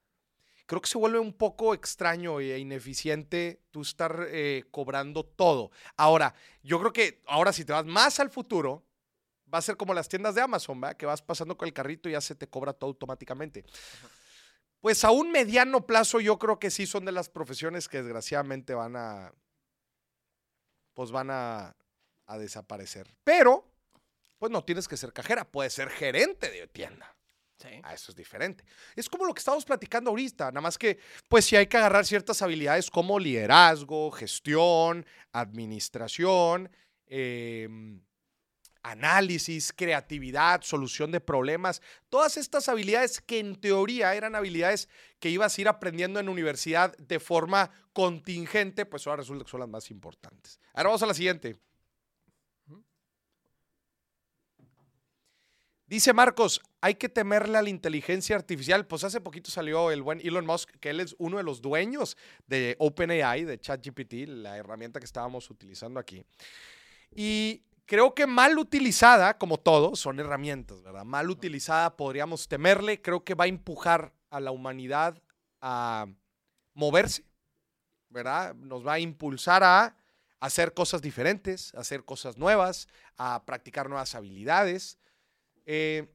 creo que se vuelve un poco extraño e ineficiente tú estar eh, cobrando todo. Ahora, yo creo que ahora si te vas más al futuro, va a ser como las tiendas de Amazon, ¿verdad? Que vas pasando con el carrito y ya se te cobra todo automáticamente. Pues a un mediano plazo yo creo que sí son de las profesiones que desgraciadamente van a, pues van a, a desaparecer. Pero, pues no tienes que ser cajera, puedes ser gerente de tienda. Ah, eso es diferente. Es como lo que estamos platicando ahorita, nada más que, pues sí hay que agarrar ciertas habilidades como liderazgo, gestión, administración, em, análisis, creatividad, solución de problemas, todas estas habilidades que en teoría eran habilidades que ibas a ir aprendiendo en universidad de forma contingente, pues ahora resulta que son las más importantes. Ahora vamos a la siguiente. Dice Marcos, hay que temerle a la inteligencia artificial. Pues hace poquito salió el buen Elon Musk, que él es uno de los dueños de OpenAI, de ChatGPT, la herramienta que estábamos utilizando aquí. Y creo que mal utilizada, como todo, son herramientas, ¿verdad? Mal utilizada podríamos temerle. Creo que va a empujar a la humanidad a moverse, ¿verdad? Nos va a impulsar a hacer cosas diferentes, a hacer cosas nuevas, a practicar nuevas habilidades. Eh,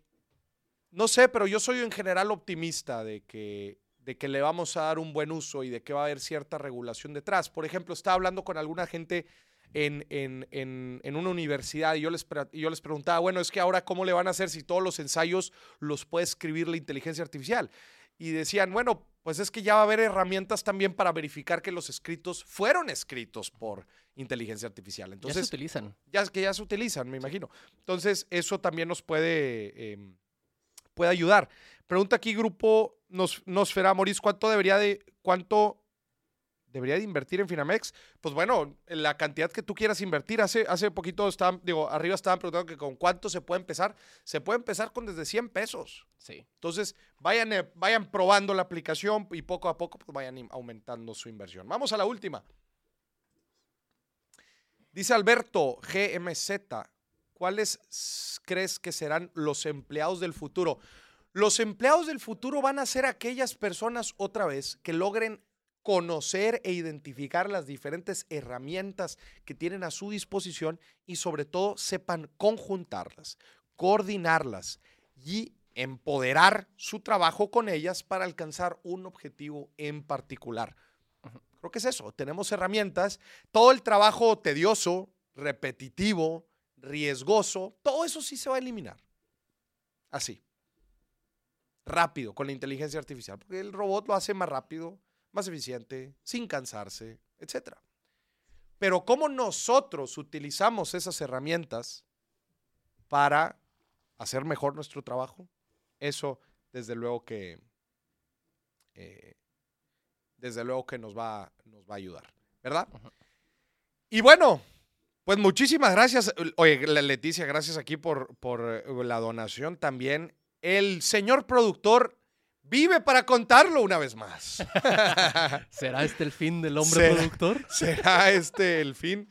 no sé, pero yo soy en general optimista de que, de que le vamos a dar un buen uso y de que va a haber cierta regulación detrás. Por ejemplo, estaba hablando con alguna gente en, en, en, en una universidad y yo, les, y yo les preguntaba, bueno, es que ahora cómo le van a hacer si todos los ensayos los puede escribir la inteligencia artificial. Y decían, bueno, pues es que ya va a haber herramientas también para verificar que los escritos fueron escritos por inteligencia artificial. Entonces, ya se utilizan. ya que ya se utilizan, me imagino. Entonces, eso también nos puede, em, puede ayudar. Pregunta aquí, grupo Nos, Nosfera Moris, ¿cuánto debería de, cuánto debería de invertir en Finamex? Pues bueno, la cantidad que tú quieras invertir. Hace, hace poquito estaban, digo, arriba estaban preguntando que con cuánto se puede empezar. Se puede empezar con desde 100 pesos. Sí. Entonces, vayan, eh, vayan probando la aplicación y poco a poco pues, vayan aumentando su inversión. Vamos a la última. Dice Alberto GMZ, ¿cuáles crees que serán los empleados del futuro? Los empleados del futuro van a ser aquellas personas otra vez que logren conocer e identificar las diferentes herramientas que tienen a su disposición y sobre todo sepan conjuntarlas, coordinarlas y empoderar su trabajo con ellas para alcanzar un objetivo en particular. Creo que es eso, tenemos herramientas, todo el trabajo tedioso, repetitivo, riesgoso, todo eso sí se va a eliminar. Así. Rápido, con la inteligencia artificial, porque el robot lo hace más rápido, más eficiente, sin cansarse, etc. Pero cómo nosotros utilizamos esas herramientas para hacer mejor nuestro trabajo, eso desde luego que eh, desde luego que nos va, nos va a ayudar, ¿verdad? Y bueno, pues muchísimas gracias. Oye, Le- Leticia, gracias aquí por, por eh, la donación también. El señor productor vive para contarlo una vez más. ¿Será este el fin del hombre ¿Será- productor? ¿Será este el fin?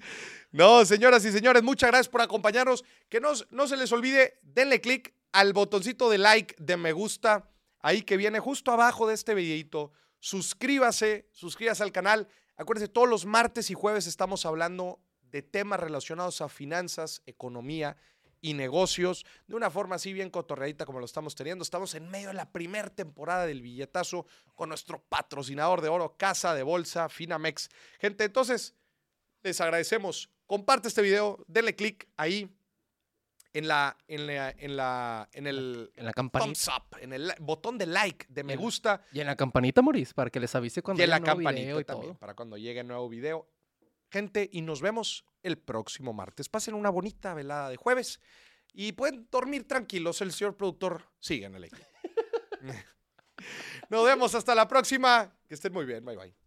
No, señoras y señores, muchas gracias por acompañarnos. Que no, no se les olvide, denle click al botoncito de like, de me gusta, ahí que viene justo abajo de este videito. Suscríbase, suscríbase al canal. Acuérdense, todos los martes y jueves estamos hablando de temas relacionados a finanzas, economía y negocios de una forma así bien cotorreadita como lo estamos teniendo. Estamos en medio de la primera temporada del billetazo con nuestro patrocinador de oro, Casa de Bolsa, Finamex. Gente, entonces, les agradecemos. Comparte este video, denle click ahí en la, en la, en la, en el En la campanita. thumbs up, en el botón de like, de me gusta Y en la campanita, Moris, para que les avise cuando y en la nuevo campanita video y también, todo. para cuando llegue nuevo video. Gente, y nos vemos el próximo martes. Pasen una bonita velada de jueves y pueden dormir tranquilos. El señor productor sigue en el equipo. Nos vemos hasta la próxima. Que estén muy bien. Bye bye.